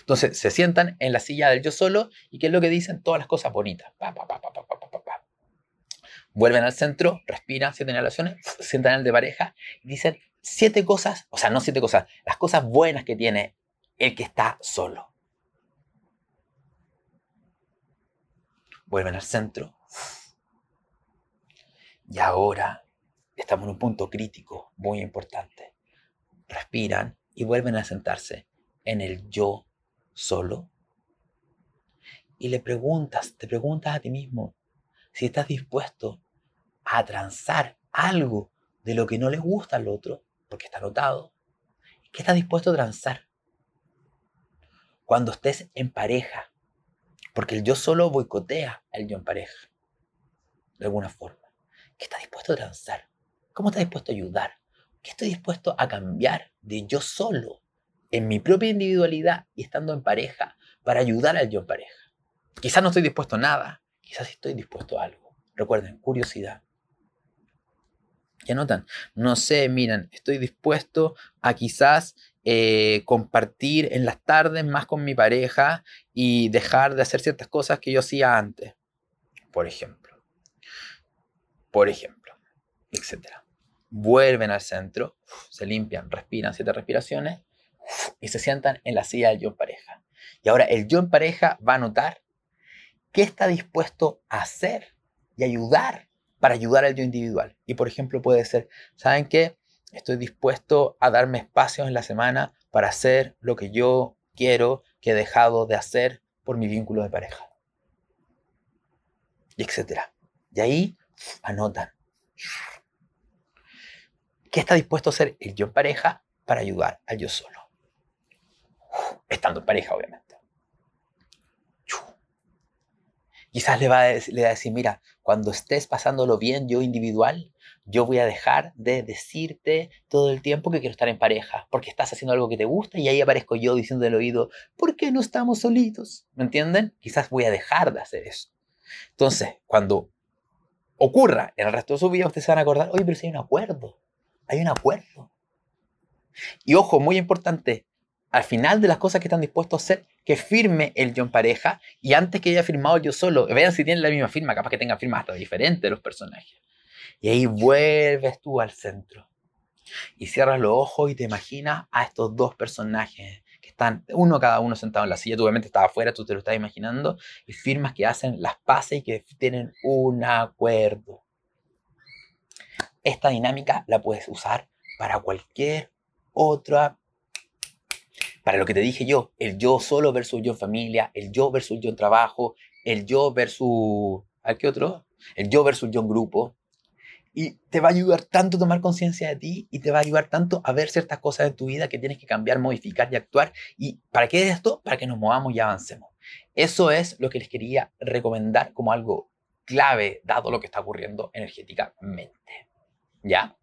Entonces se sientan en la silla del yo solo y ¿qué es lo que dicen? Todas las cosas bonitas. Vuelven al centro, respiran siete inhalaciones, se sientan en el de pareja y dicen siete cosas, o sea, no siete cosas, las cosas buenas que tiene el que está solo. Vuelven al centro. Y ahora estamos en un punto crítico muy importante. Respiran y vuelven a sentarse en el yo solo y le preguntas, te preguntas a ti mismo si estás dispuesto a transar algo de lo que no le gusta al otro, porque está notado, ¿qué estás dispuesto a transar? Cuando estés en pareja, porque el yo solo boicotea al yo en pareja, de alguna forma. ¿Qué estás dispuesto a transar? ¿Cómo estás dispuesto a ayudar? ¿Qué estoy dispuesto a cambiar de yo solo en mi propia individualidad y estando en pareja para ayudar al yo en pareja. Quizás no estoy dispuesto a nada, quizás estoy dispuesto a algo. Recuerden, curiosidad. ¿Ya notan? No sé, miren, estoy dispuesto a quizás eh, compartir en las tardes más con mi pareja y dejar de hacer ciertas cosas que yo hacía antes. Por ejemplo. Por ejemplo. Etcétera. Vuelven al centro, se limpian, respiran siete respiraciones y se sientan en la silla del yo en pareja. Y ahora el yo en pareja va a notar ¿Qué está dispuesto a hacer y ayudar para ayudar al yo individual? Y por ejemplo puede ser, ¿saben qué? Estoy dispuesto a darme espacios en la semana para hacer lo que yo quiero que he dejado de hacer por mi vínculo de pareja. Y etcétera. Y ahí anotan. ¿Qué está dispuesto a hacer el yo en pareja para ayudar al yo solo? Estando en pareja, obviamente. Quizás le va, a decir, le va a decir, mira, cuando estés pasándolo bien yo individual, yo voy a dejar de decirte todo el tiempo que quiero estar en pareja, porque estás haciendo algo que te gusta y ahí aparezco yo diciendo del oído, ¿por qué no estamos solitos? ¿Me entienden? Quizás voy a dejar de hacer eso. Entonces, cuando ocurra en el resto de su vida, ustedes se van a acordar, oye, pero si hay un acuerdo, hay un acuerdo. Y ojo, muy importante, al final de las cosas que están dispuestos a hacer, que firme el yo en pareja y antes que haya firmado yo solo, vean si tienen la misma firma, capaz que tengan firmas hasta diferentes los personajes. Y ahí vuelves tú al centro. Y cierras los ojos y te imaginas a estos dos personajes que están, uno cada uno sentado en la silla. Tú obviamente estás afuera, tú te lo estás imaginando. Y firmas que hacen las paces y que tienen un acuerdo. Esta dinámica la puedes usar para cualquier otra para lo que te dije yo, el yo solo versus yo en familia, el yo versus yo en trabajo, el yo versus... ¿A qué otro? El yo versus yo en grupo, y te va a ayudar tanto a tomar conciencia de ti y te va a ayudar tanto a ver ciertas cosas en tu vida que tienes que cambiar, modificar y actuar. ¿Y para qué es esto? Para que nos movamos y avancemos. Eso es lo que les quería recomendar como algo clave dado lo que está ocurriendo energéticamente. ¿Ya?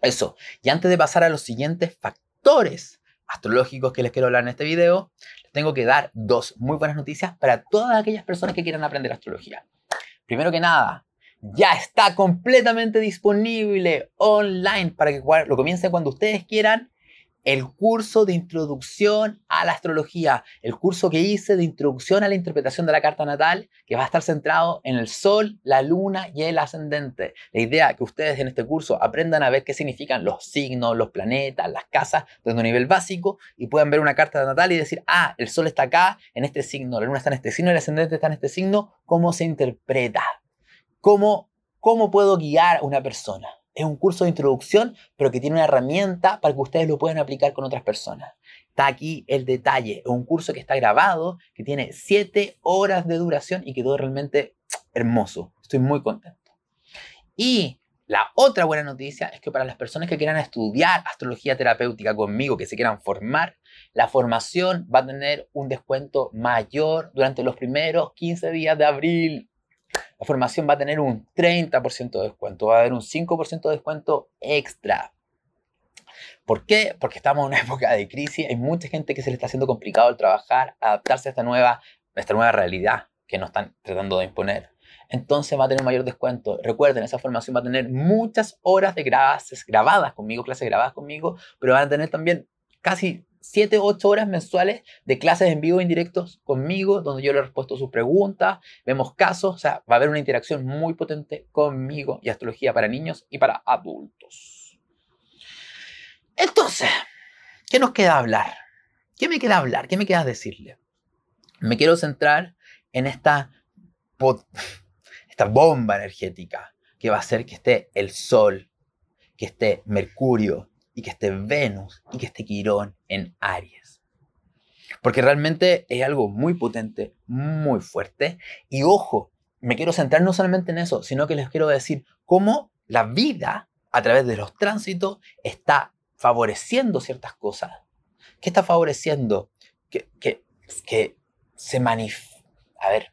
Eso. Y antes de pasar a los siguientes factores astrológicos que les quiero hablar en este video, les tengo que dar dos muy buenas noticias para todas aquellas personas que quieran aprender astrología. Primero que nada, ya está completamente disponible online para que lo comiencen cuando ustedes quieran. El curso de introducción a la astrología, el curso que hice de introducción a la interpretación de la carta natal, que va a estar centrado en el sol, la luna y el ascendente. La idea es que ustedes en este curso aprendan a ver qué significan los signos, los planetas, las casas, desde un nivel básico y puedan ver una carta natal y decir, ah, el sol está acá, en este signo, la luna está en este signo, el ascendente está en este signo, ¿cómo se interpreta? ¿Cómo, ¿Cómo puedo guiar a una persona? Es un curso de introducción, pero que tiene una herramienta para que ustedes lo puedan aplicar con otras personas. Está aquí el detalle. Es un curso que está grabado, que tiene 7 horas de duración y quedó realmente hermoso. Estoy muy contento. Y la otra buena noticia es que para las personas que quieran estudiar astrología terapéutica conmigo, que se quieran formar, la formación va a tener un descuento mayor durante los primeros 15 días de abril la formación va a tener un 30% de descuento, va a haber un 5% de descuento extra. ¿Por qué? Porque estamos en una época de crisis, hay mucha gente que se le está haciendo complicado el trabajar, adaptarse a esta nueva, esta nueva realidad que nos están tratando de imponer. Entonces va a tener mayor descuento. Recuerden, esa formación va a tener muchas horas de clases grabadas conmigo, clases grabadas conmigo, pero van a tener también casi 7, 8 horas mensuales de clases en vivo indirectos conmigo, donde yo le respuesto sus preguntas, vemos casos, o sea, va a haber una interacción muy potente conmigo y astrología para niños y para adultos. Entonces, ¿qué nos queda hablar? ¿Qué me queda hablar? ¿Qué me queda decirle? Me quiero centrar en esta, esta bomba energética que va a hacer que esté el Sol, que esté Mercurio, y que esté Venus y que esté Quirón en Aries. Porque realmente es algo muy potente, muy fuerte. Y ojo, me quiero centrar no solamente en eso, sino que les quiero decir cómo la vida a través de los tránsitos está favoreciendo ciertas cosas. ¿Qué está favoreciendo? Que, que, que se manifiesta. A ver,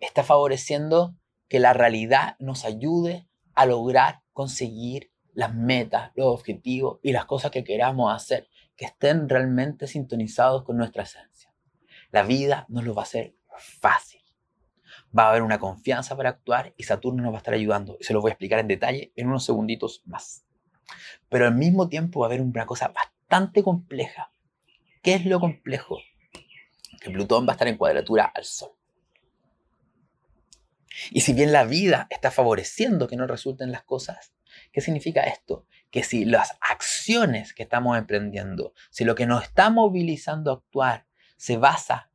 está favoreciendo que la realidad nos ayude a lograr conseguir las metas, los objetivos y las cosas que queramos hacer, que estén realmente sintonizados con nuestra esencia. La vida nos lo va a hacer fácil. Va a haber una confianza para actuar y Saturno nos va a estar ayudando. Y se lo voy a explicar en detalle en unos segunditos más. Pero al mismo tiempo va a haber una cosa bastante compleja. ¿Qué es lo complejo? Que Plutón va a estar en cuadratura al Sol. Y si bien la vida está favoreciendo que no resulten las cosas, ¿Qué significa esto? Que si las acciones que estamos emprendiendo, si lo que nos está movilizando a actuar se basa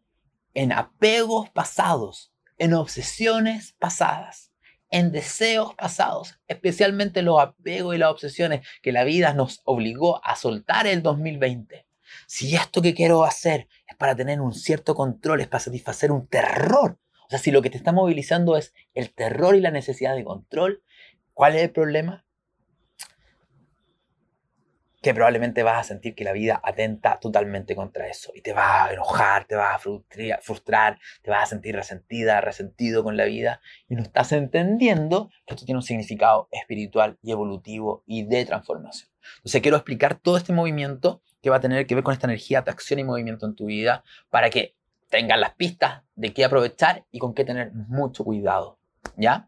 en apegos pasados, en obsesiones pasadas, en deseos pasados, especialmente los apegos y las obsesiones que la vida nos obligó a soltar el 2020. Si esto que quiero hacer es para tener un cierto control, es para satisfacer un terror, o sea, si lo que te está movilizando es el terror y la necesidad de control, ¿cuál es el problema? Que probablemente vas a sentir que la vida atenta totalmente contra eso y te va a enojar, te vas a frustrar, te vas a sentir resentida, resentido con la vida y no estás entendiendo que esto tiene un significado espiritual y evolutivo y de transformación. Entonces quiero explicar todo este movimiento que va a tener que ver con esta energía de acción y movimiento en tu vida para que tengas las pistas de qué aprovechar y con qué tener mucho cuidado, ¿ya?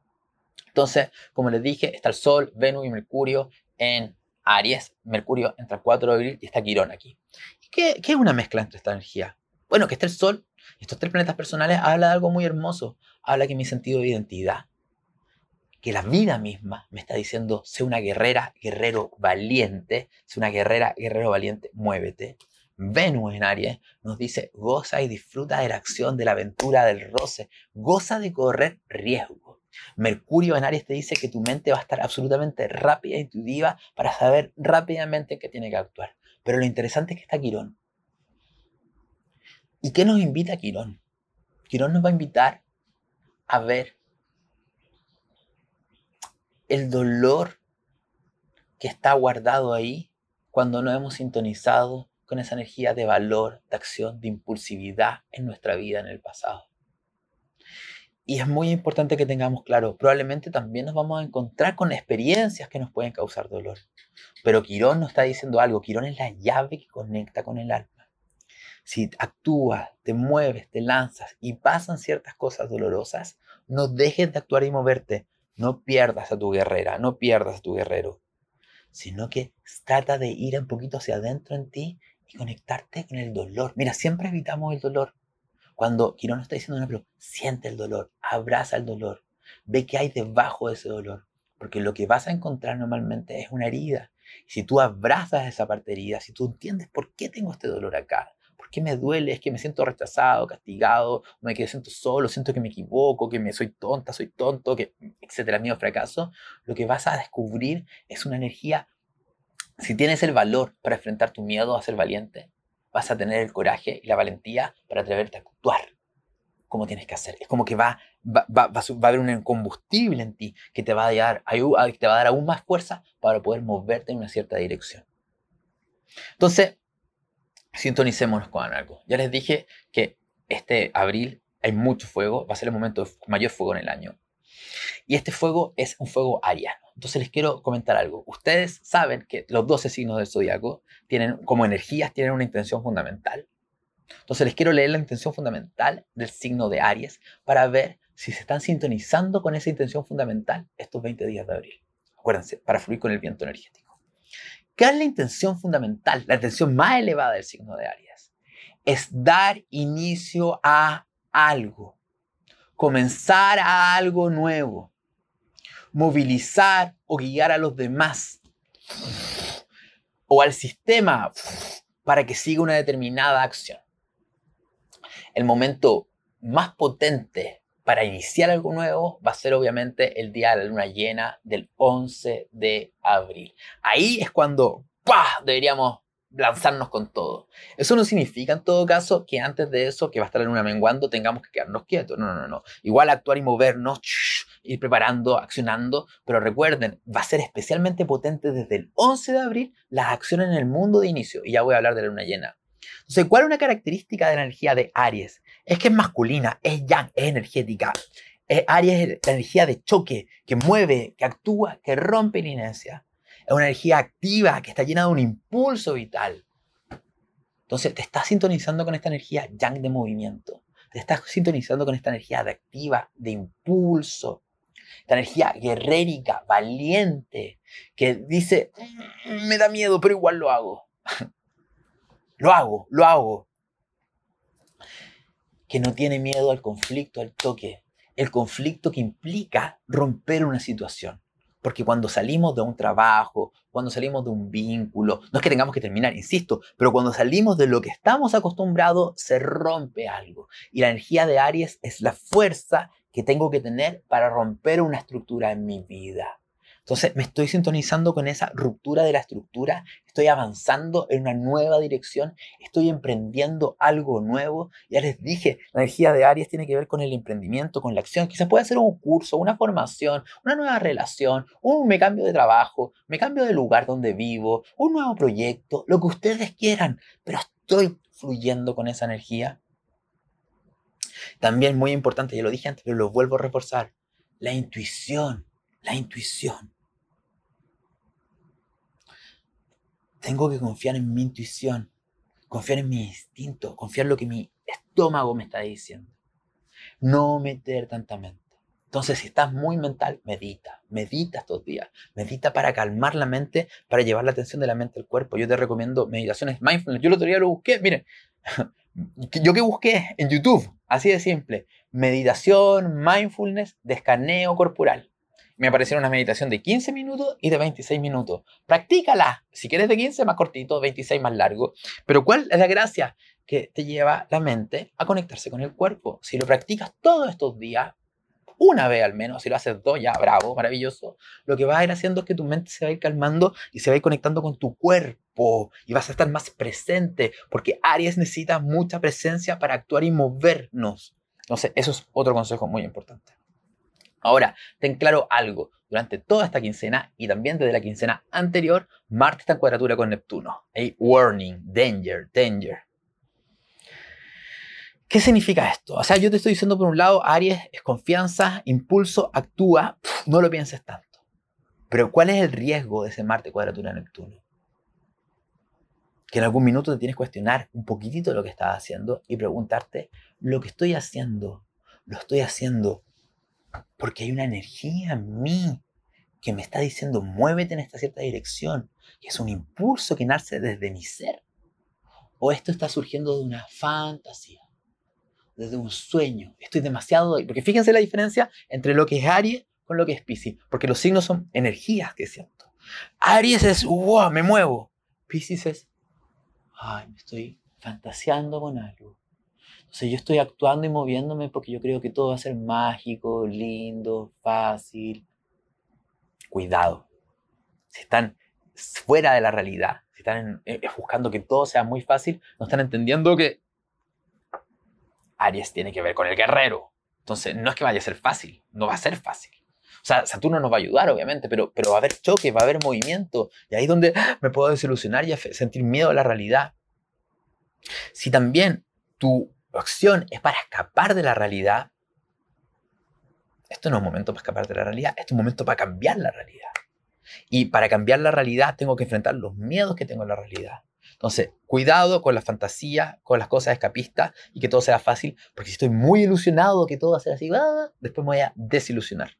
Entonces, como les dije, está el Sol, Venus y Mercurio en Aries, Mercurio entra el 4 de abril y está Quirón aquí. ¿Qué, ¿Qué, es una mezcla entre esta energía? Bueno, que está el Sol, estos tres planetas personales, habla de algo muy hermoso. Habla que mi sentido de identidad, que la vida misma me está diciendo, sé una guerrera, guerrero valiente, sé una guerrera, guerrero valiente, muévete. Venus en Aries nos dice, goza y disfruta de la acción, de la aventura, del roce, goza de correr riesgo. Mercurio en Aries te dice que tu mente va a estar absolutamente rápida e intuitiva para saber rápidamente qué tiene que actuar. Pero lo interesante es que está Quirón. ¿Y qué nos invita Quirón? Quirón nos va a invitar a ver el dolor que está guardado ahí cuando no hemos sintonizado con esa energía de valor, de acción, de impulsividad en nuestra vida en el pasado. Y es muy importante que tengamos claro, probablemente también nos vamos a encontrar con experiencias que nos pueden causar dolor. Pero Quirón nos está diciendo algo, Quirón es la llave que conecta con el alma. Si actúas, te mueves, te lanzas y pasan ciertas cosas dolorosas, no dejes de actuar y moverte. No pierdas a tu guerrera, no pierdas a tu guerrero, sino que trata de ir un poquito hacia adentro en ti y conectarte con el dolor. Mira, siempre evitamos el dolor. Cuando Quirón está diciendo, no, pero siente el dolor, abraza el dolor, ve qué hay debajo de ese dolor, porque lo que vas a encontrar normalmente es una herida. Si tú abrazas esa parte herida, si tú entiendes por qué tengo este dolor acá, por qué me duele, es que me siento rechazado, castigado, me siento solo, siento que me equivoco, que me soy tonta, soy tonto, etcétera, mío fracaso, lo que vas a descubrir es una energía. Si tienes el valor para enfrentar tu miedo a ser valiente, vas a tener el coraje y la valentía para atreverte a actuar como tienes que hacer. Es como que va, va, va, va, a haber un combustible en ti que te va a dar, te va a dar aún más fuerza para poder moverte en una cierta dirección. Entonces, sintonicémonos con algo. Ya les dije que este abril hay mucho fuego, va a ser el momento de mayor fuego en el año. Y este fuego es un fuego ariano. Entonces les quiero comentar algo. Ustedes saben que los 12 signos del zodiaco tienen como energías, tienen una intención fundamental. Entonces les quiero leer la intención fundamental del signo de Aries para ver si se están sintonizando con esa intención fundamental estos 20 días de abril. Acuérdense, para fluir con el viento energético. ¿Qué es la intención fundamental, la intención más elevada del signo de Aries? Es dar inicio a algo, comenzar a algo nuevo, movilizar o guiar a los demás o al sistema para que siga una determinada acción. El momento más potente para iniciar algo nuevo va a ser obviamente el día de la luna llena del 11 de abril. Ahí es cuando deberíamos lanzarnos con todo. Eso no significa en todo caso que antes de eso, que va a estar en una menguando, tengamos que quedarnos quietos. No, no, no. Igual actuar y movernos, ir preparando, accionando, pero recuerden, va a ser especialmente potente desde el 11 de abril las acciones en el mundo de inicio. Y ya voy a hablar de la luna llena. Entonces, ¿cuál es una característica de la energía de Aries? Es que es masculina, es yang, es energética. Aries es la energía de choque, que mueve, que actúa, que rompe la inercia es una energía activa que está llena de un impulso vital. Entonces te estás sintonizando con esta energía yang de movimiento. Te estás sintonizando con esta energía de activa, de impulso. Esta energía guerrérica, valiente, que dice, mm, me da miedo, pero igual lo hago. lo hago, lo hago. Que no tiene miedo al conflicto, al toque. El conflicto que implica romper una situación Porque cuando salimos de un trabajo, cuando salimos de un vínculo, no es que tengamos que terminar, insisto, pero cuando salimos de lo que estamos acostumbrados, se rompe algo. Y la energía de Aries es la fuerza que tengo que tener para romper una estructura en mi vida. Entonces me estoy sintonizando con esa ruptura de la estructura, estoy avanzando en una nueva dirección, estoy emprendiendo algo nuevo. Ya les dije, la energía de Aries tiene que ver con el emprendimiento, con la acción. Quizás puede ser un curso, una formación, una nueva relación, un me cambio de trabajo, me cambio de lugar donde vivo, un nuevo proyecto, lo que ustedes quieran, pero estoy fluyendo con esa energía. También muy importante, ya lo dije antes, pero lo vuelvo a reforzar, la intuición, la intuición. Tengo que confiar en mi intuición, confiar en mi instinto, confiar en lo que mi estómago me está diciendo. No meter tanta mente. Entonces, si estás muy mental, medita, medita estos días, medita para calmar la mente, para llevar la atención de la mente al cuerpo. Yo te recomiendo meditaciones mindfulness. Yo el otro día lo busqué, miren, yo que busqué en YouTube, así de simple, meditación, mindfulness, descaneo corporal me aparecieron una meditación de 15 minutos y de 26 minutos. Practícala. Si quieres de 15, más cortito, 26 más largo. Pero ¿cuál es la gracia? Que te lleva la mente a conectarse con el cuerpo. Si lo practicas todos estos días, una vez al menos, si lo haces dos, ya, bravo, maravilloso, lo que vas a ir haciendo es que tu mente se va a ir calmando y se va a ir conectando con tu cuerpo y vas a estar más presente, porque Aries necesita mucha presencia para actuar y movernos. Entonces, eso es otro consejo muy importante. Ahora, ten claro algo. Durante toda esta quincena y también desde la quincena anterior, Marte está en cuadratura con Neptuno. Hay warning, danger, danger. ¿Qué significa esto? O sea, yo te estoy diciendo por un lado, Aries es confianza, impulso, actúa, no lo pienses tanto. Pero ¿cuál es el riesgo de ese Marte cuadratura Neptuno? Que en algún minuto te tienes que cuestionar un poquitito lo que estás haciendo y preguntarte, ¿lo que estoy haciendo, lo estoy haciendo porque hay una energía en mí que me está diciendo, muévete en esta cierta dirección. Y es un impulso que nace desde mi ser. O esto está surgiendo de una fantasía, desde un sueño. Estoy demasiado... Porque fíjense la diferencia entre lo que es Aries con lo que es Pisces. Porque los signos son energías que siento. Aries es, wow, me muevo. Pisces es, ay, me estoy fantaseando con algo. O sea, yo estoy actuando y moviéndome porque yo creo que todo va a ser mágico, lindo, fácil. Cuidado. Si están fuera de la realidad, si están eh, buscando que todo sea muy fácil, no están entendiendo que Aries tiene que ver con el guerrero. Entonces, no es que vaya a ser fácil, no va a ser fácil. O sea, Saturno nos va a ayudar, obviamente, pero, pero va a haber choque, va a haber movimiento. Y ahí es donde me puedo desilusionar y sentir miedo a la realidad. Si también tu acción es para escapar de la realidad, esto no es un momento para escapar de la realidad, esto es un momento para cambiar la realidad. Y para cambiar la realidad tengo que enfrentar los miedos que tengo en la realidad. Entonces, cuidado con la fantasía, con las cosas escapistas y que todo sea fácil, porque si estoy muy ilusionado que todo va a ser así, después me voy a desilusionar.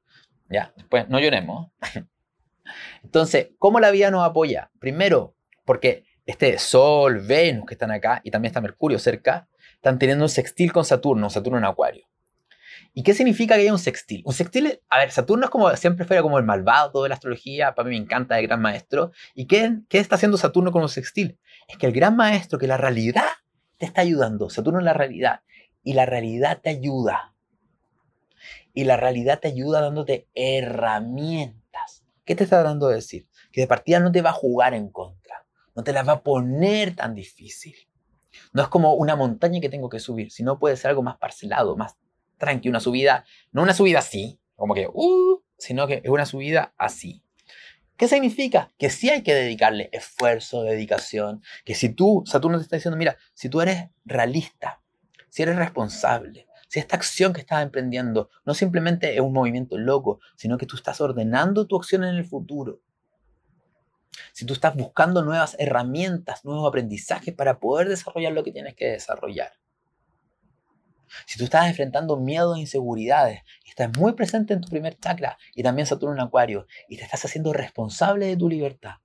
Ya, después no lloremos. Entonces, ¿cómo la vida nos apoya? Primero, porque este Sol, Venus que están acá y también está Mercurio cerca, están teniendo un sextil con Saturno, Saturno en Acuario. ¿Y qué significa que haya un sextil? Un sextil, a ver, Saturno es como, siempre fuera como el malvado de la astrología, para mí me encanta el gran maestro. ¿Y qué, qué está haciendo Saturno con un sextil? Es que el gran maestro, que la realidad te está ayudando, Saturno es la realidad, y la realidad te ayuda. Y la realidad te ayuda dándote herramientas. ¿Qué te está dando a decir? Que de partida no te va a jugar en contra, no te la va a poner tan difícil. No es como una montaña que tengo que subir, sino puede ser algo más parcelado, más tranqui, una subida, no una subida así, como que, uh, sino que es una subida así. ¿Qué significa? Que sí hay que dedicarle esfuerzo, dedicación, que si tú, Saturno te está diciendo, mira, si tú eres realista, si eres responsable, si esta acción que estás emprendiendo no simplemente es un movimiento loco, sino que tú estás ordenando tu acción en el futuro, si tú estás buscando nuevas herramientas, nuevos aprendizajes para poder desarrollar lo que tienes que desarrollar. Si tú estás enfrentando miedos e inseguridades, estás muy presente en tu primer chakra y también Saturno en Acuario, y te estás haciendo responsable de tu libertad,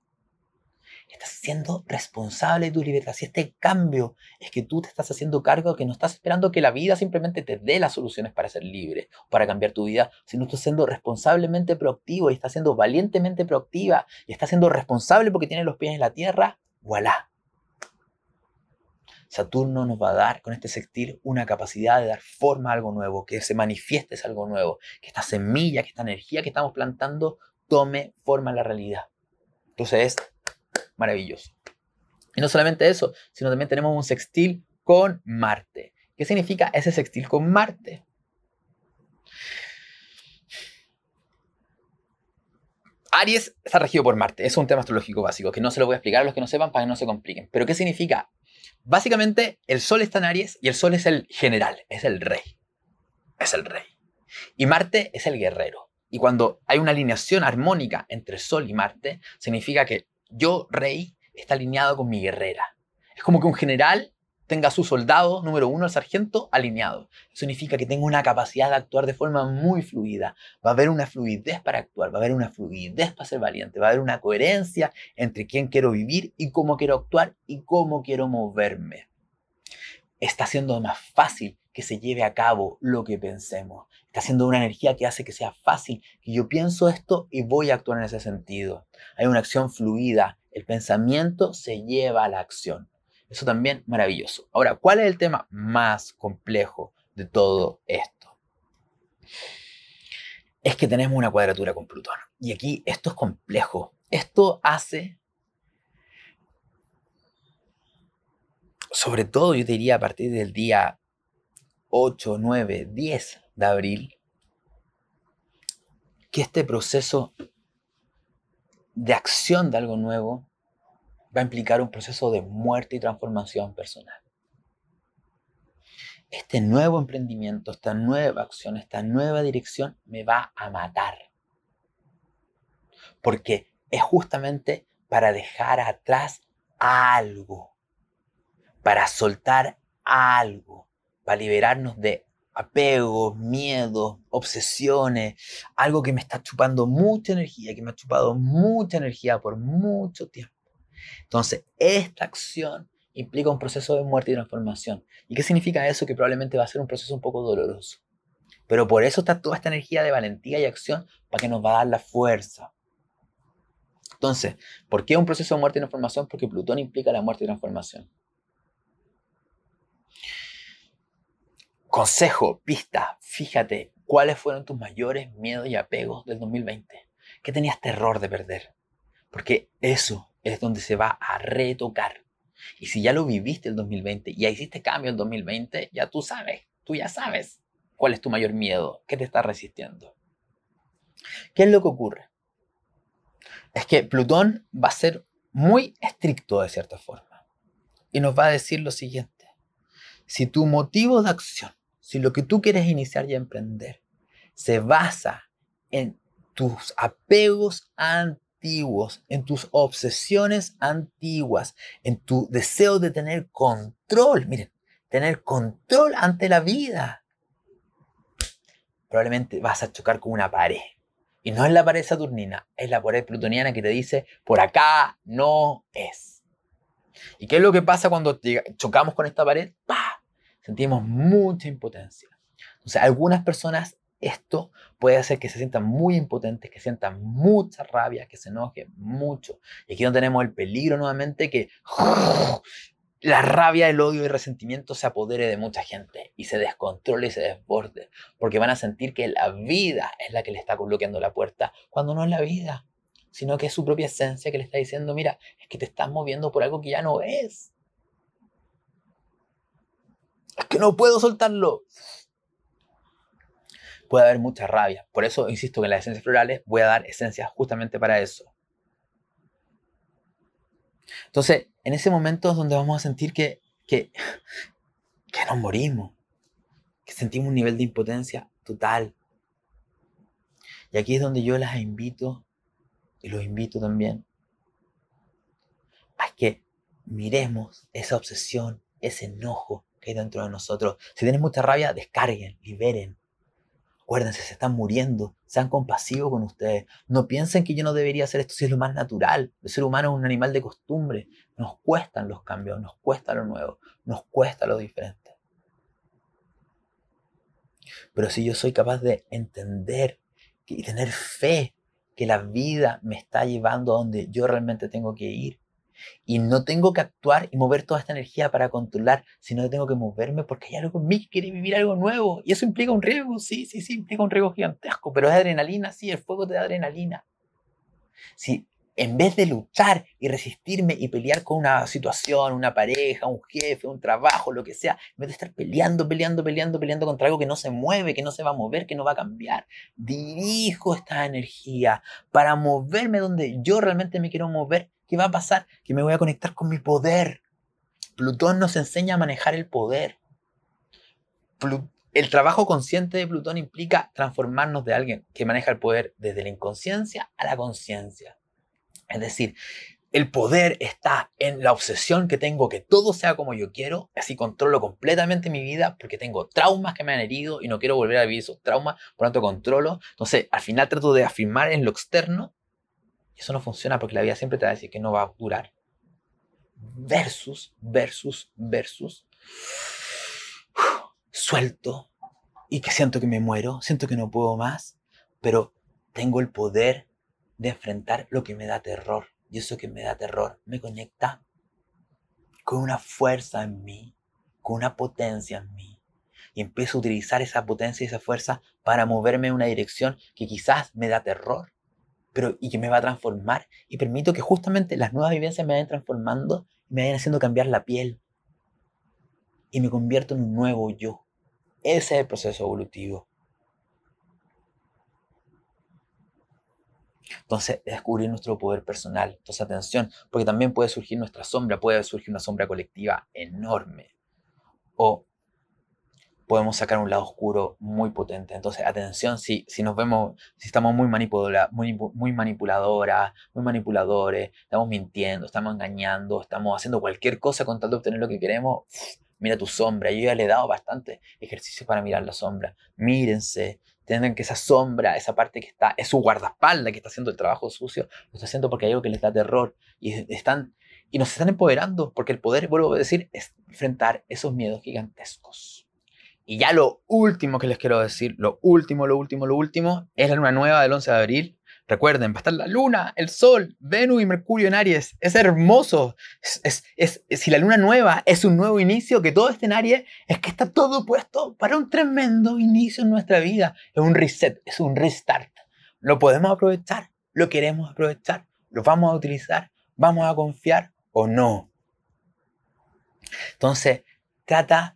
Estás siendo responsable de tu libertad. Si este cambio es que tú te estás haciendo cargo, que no estás esperando que la vida simplemente te dé las soluciones para ser libre para cambiar tu vida, sino estás siendo responsablemente proactivo y estás siendo valientemente proactiva y estás siendo responsable porque tienes los pies en la tierra, voilà. Saturno nos va a dar con este sextil una capacidad de dar forma a algo nuevo, que se manifieste algo nuevo, que esta semilla, que esta energía que estamos plantando tome forma en la realidad. Entonces es maravilloso. Y no solamente eso, sino también tenemos un sextil con Marte. ¿Qué significa ese sextil con Marte? Aries está regido por Marte. Es un tema astrológico básico que no se lo voy a explicar a los que no sepan para que no se compliquen. Pero ¿qué significa? Básicamente, el Sol está en Aries y el Sol es el general, es el rey. Es el rey. Y Marte es el guerrero. Y cuando hay una alineación armónica entre Sol y Marte, significa que yo, rey, está alineado con mi guerrera. Es como que un general tenga a su soldado número uno, el sargento, alineado. Eso significa que tengo una capacidad de actuar de forma muy fluida. Va a haber una fluidez para actuar, va a haber una fluidez para ser valiente, va a haber una coherencia entre quién quiero vivir y cómo quiero actuar y cómo quiero moverme. Está siendo más fácil que se lleve a cabo lo que pensemos. Está siendo una energía que hace que sea fácil, que yo pienso esto y voy a actuar en ese sentido. Hay una acción fluida. El pensamiento se lleva a la acción. Eso también maravilloso. Ahora, ¿cuál es el tema más complejo de todo esto? Es que tenemos una cuadratura con Plutón. Y aquí esto es complejo. Esto hace, sobre todo yo diría a partir del día 8, 9, 10 de abril, que este proceso de acción de algo nuevo va a implicar un proceso de muerte y transformación personal. Este nuevo emprendimiento, esta nueva acción, esta nueva dirección me va a matar. Porque es justamente para dejar atrás algo, para soltar algo, para liberarnos de apegos, miedos, obsesiones, algo que me está chupando mucha energía, que me ha chupado mucha energía por mucho tiempo. Entonces, esta acción implica un proceso de muerte y transformación. ¿Y qué significa eso? Que probablemente va a ser un proceso un poco doloroso. Pero por eso está toda esta energía de valentía y acción para que nos va a dar la fuerza. Entonces, ¿por qué un proceso de muerte y transformación? Porque Plutón implica la muerte y transformación. Consejo, pista, fíjate cuáles fueron tus mayores miedos y apegos del 2020. ¿Qué tenías terror de perder? Porque eso es donde se va a retocar. Y si ya lo viviste el 2020, ya hiciste cambio el 2020, ya tú sabes, tú ya sabes cuál es tu mayor miedo, qué te está resistiendo. ¿Qué es lo que ocurre? Es que Plutón va a ser muy estricto de cierta forma y nos va a decir lo siguiente. Si tu motivo de acción, si lo que tú quieres iniciar y emprender se basa en tus apegos antiguos, en tus obsesiones antiguas, en tu deseo de tener control. Miren, tener control ante la vida. Probablemente vas a chocar con una pared. Y no es la pared saturnina, es la pared plutoniana que te dice, por acá no es. ¿Y qué es lo que pasa cuando chocamos con esta pared? ¡Pah! Sentimos mucha impotencia. Entonces, algunas personas esto puede hacer que se sientan muy impotentes, que sientan mucha rabia, que se enojen mucho. Y aquí donde tenemos el peligro nuevamente que la rabia, el odio y el resentimiento se apodere de mucha gente y se descontrole y se desborde, porque van a sentir que la vida es la que le está bloqueando la puerta, cuando no es la vida, sino que es su propia esencia que le está diciendo, mira, es que te estás moviendo por algo que ya no es. Es que no puedo soltarlo puede haber mucha rabia. Por eso insisto que en las esencias florales voy a dar esencias justamente para eso. Entonces, en ese momento es donde vamos a sentir que, que, que nos morimos, que sentimos un nivel de impotencia total. Y aquí es donde yo las invito, y los invito también, a que miremos esa obsesión, ese enojo que hay dentro de nosotros. Si tienen mucha rabia, descarguen, liberen Acuérdense, se están muriendo. Sean compasivos con ustedes. No piensen que yo no debería hacer esto si es lo más natural. El ser humano es un animal de costumbre. Nos cuestan los cambios, nos cuesta lo nuevo, nos cuesta lo diferente. Pero si yo soy capaz de entender y tener fe que la vida me está llevando a donde yo realmente tengo que ir, y no tengo que actuar y mover toda esta energía para controlar, sino que tengo que moverme porque hay algo en mí que quiere vivir algo nuevo. Y eso implica un riesgo, sí, sí, sí, implica un riesgo gigantesco, pero es adrenalina, sí, el fuego te da adrenalina. Si en vez de luchar y resistirme y pelear con una situación, una pareja, un jefe, un trabajo, lo que sea, en vez de estar peleando, peleando, peleando, peleando contra algo que no se mueve, que no se va a mover, que no va a cambiar, dirijo esta energía para moverme donde yo realmente me quiero mover ¿Qué va a pasar? Que me voy a conectar con mi poder. Plutón nos enseña a manejar el poder. el trabajo consciente de Plutón implica transformarnos de alguien que maneja el poder desde la inconsciencia a la conciencia. Es decir, el poder está en la obsesión que tengo que todo sea como yo quiero, así controlo completamente mi vida porque tengo traumas que me han herido y no quiero volver a vivir esos traumas, por lo tanto controlo. Entonces, al final trato de afirmar en lo externo eso no funciona porque la vida siempre te va a decir que no va a durar. Versus, versus, versus. Suelto y que siento que me muero, siento que no puedo más, pero tengo el poder de enfrentar lo que me da terror. Y eso que me da terror me conecta con una fuerza en mí, con una potencia en mí. Y empiezo a utilizar esa potencia y esa fuerza para moverme en una dirección que quizás me da terror, pero y que me va a transformar y permito que justamente las nuevas vivencias me vayan transformando y me vayan haciendo cambiar la piel y me convierto en un nuevo yo. Ese es el proceso evolutivo. Entonces, descubrir nuestro poder personal. Entonces, atención, porque también puede surgir nuestra sombra, puede surgir una sombra colectiva enorme. O podemos sacar un lado oscuro muy potente. Entonces, atención, si, si nos vemos, si estamos muy, manipula, muy, muy manipuladoras, muy manipuladores, estamos mintiendo, estamos engañando, estamos haciendo cualquier cosa con tal de obtener lo que queremos, mira tu sombra. Yo ya le he dado bastante ejercicio para mirar la sombra. Mírense, tienen que esa sombra, esa parte que está, es su guardaespaldas que está haciendo el trabajo sucio, lo está haciendo porque hay algo que les da terror y están y nos están empoderando, porque el poder, vuelvo a decir, es enfrentar esos miedos gigantescos. Y ya lo último que les quiero decir, lo último, lo último, lo último, es la luna nueva del 11 de abril. Recuerden, va a estar la luna, el sol, Venus y Mercurio en Aries. Es hermoso. Es, si la luna nueva es un nuevo inicio, que todo esté en Aries, es que está todo puesto para un tremendo inicio en nuestra vida. Es un reset, es un restart. Lo podemos aprovechar, lo queremos aprovechar, lo vamos a utilizar, vamos a confiar o no. Entonces, trata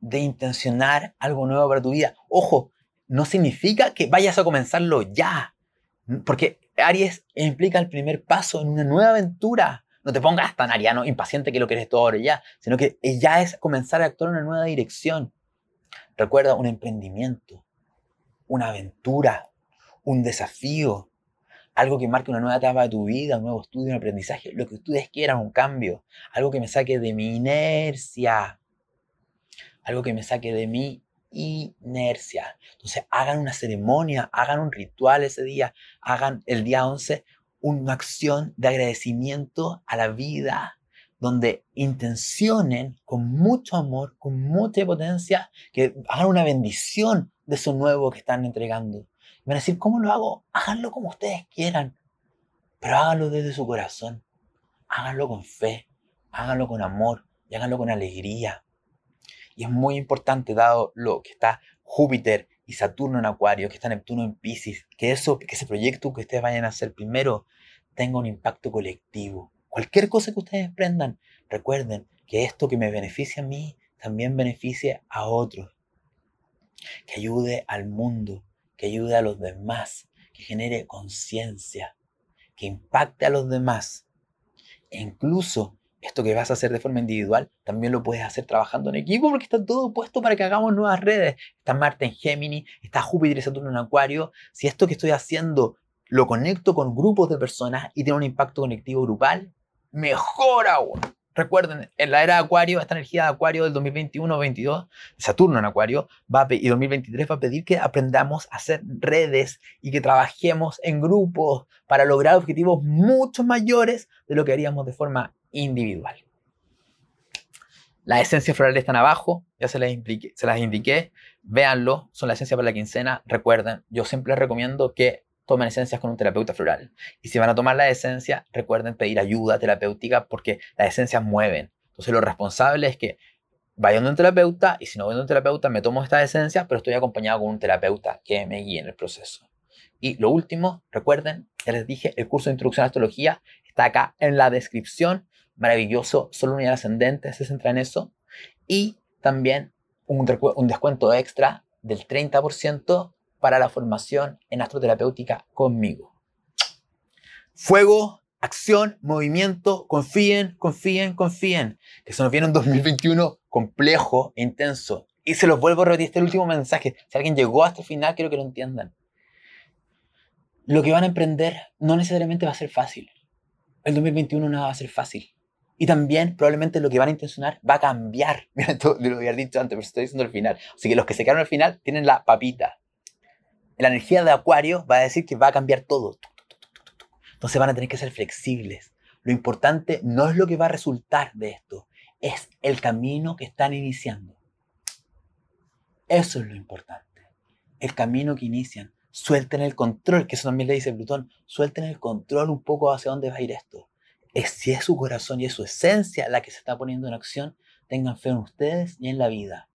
de intencionar algo nuevo para tu vida. Ojo, no significa que vayas a comenzarlo ya, porque Aries implica el primer paso en una nueva aventura. No te pongas tan ariano, impaciente que lo quieres todo ahora ya, sino que ya es comenzar a actuar en una nueva dirección. Recuerda un emprendimiento, una aventura, un desafío, algo que marque una nueva etapa de tu vida, un nuevo estudio, un aprendizaje, lo que ustedes quieran, un cambio, algo que me saque de mi inercia, algo que me saque de mi inercia. Entonces, hagan una ceremonia, hagan un ritual ese día, hagan el día 11 una acción de agradecimiento a la vida, donde intencionen con mucho amor, con mucha potencia, que hagan una bendición de eso nuevo que están entregando. Y van a decir, ¿cómo lo hago? Háganlo como ustedes quieran, pero háganlo desde su corazón. Háganlo con fe, háganlo con amor y háganlo con alegría. Y es muy importante, dado lo que está Júpiter y Saturno en Acuario, que está Neptuno en Pisces, que, eso, que ese proyecto que ustedes vayan a hacer primero tenga un impacto colectivo. Cualquier cosa que ustedes emprendan, recuerden que esto que me beneficia a mí también beneficia a otros. Que ayude al mundo, que ayude a los demás, que genere conciencia, que impacte a los demás. E incluso esto que vas a hacer de forma individual, también lo puedes hacer trabajando en equipo porque está todo puesto para que hagamos nuevas redes. Está Marte en Géminis, está Júpiter y Saturno en Acuario. Si esto que estoy haciendo lo conecto con grupos de personas y tiene un impacto conectivo grupal, mejor aún. Recuerden, en la era de Acuario, esta energía de Acuario del 2021-22, Saturno en Acuario, va a, y 2023 va a pedir que aprendamos a hacer redes y que trabajemos en grupos para lograr objetivos mucho mayores de lo que haríamos de forma individual. Las esencias florales están abajo, ya se las, se las indiqué, véanlo, son la esencia para la quincena. Recuerden, yo siempre les recomiendo que tomen esencias con un terapeuta floral. Y si van a tomar la esencia, recuerden pedir ayuda terapéutica porque las esencias mueven. Entonces lo responsable es que vayan a un terapeuta y si no voy a un terapeuta me tomo esta esencia, pero estoy acompañado con un terapeuta que me guíe en el proceso. Y lo último, recuerden, ya les dije, el curso de introducción a astrología está acá en la descripción. Maravilloso, solo unidad ascendente se centra en eso. Y también un, un descuento extra del 30% para la formación en astroterapéutica conmigo. Fuego, acción, movimiento, confíen, confíen, confíen. Que se nos viene un 2021 complejo e intenso. Y se los vuelvo a repetir este último mensaje. Si alguien llegó hasta el final, quiero que lo entiendan. Lo que van a emprender no necesariamente va a ser fácil. El 2021 nada va a ser fácil. Y también probablemente lo que van a intencionar va a cambiar. Mira, lo había dicho antes, pero estoy diciendo al final. Así que los que se quedaron al final tienen la papita la energía de Acuario va a decir que va a cambiar todo. Entonces van a tener que ser flexibles. Lo importante no es lo que va a resultar de esto, es el camino que están iniciando. Eso es lo importante. El camino que inician. Suelten el control, que eso también le dice Plutón. Suelten el control un poco hacia dónde va a ir esto. Es si es su corazón y es su esencia la que se está poniendo en acción, tengan fe en ustedes y en la vida.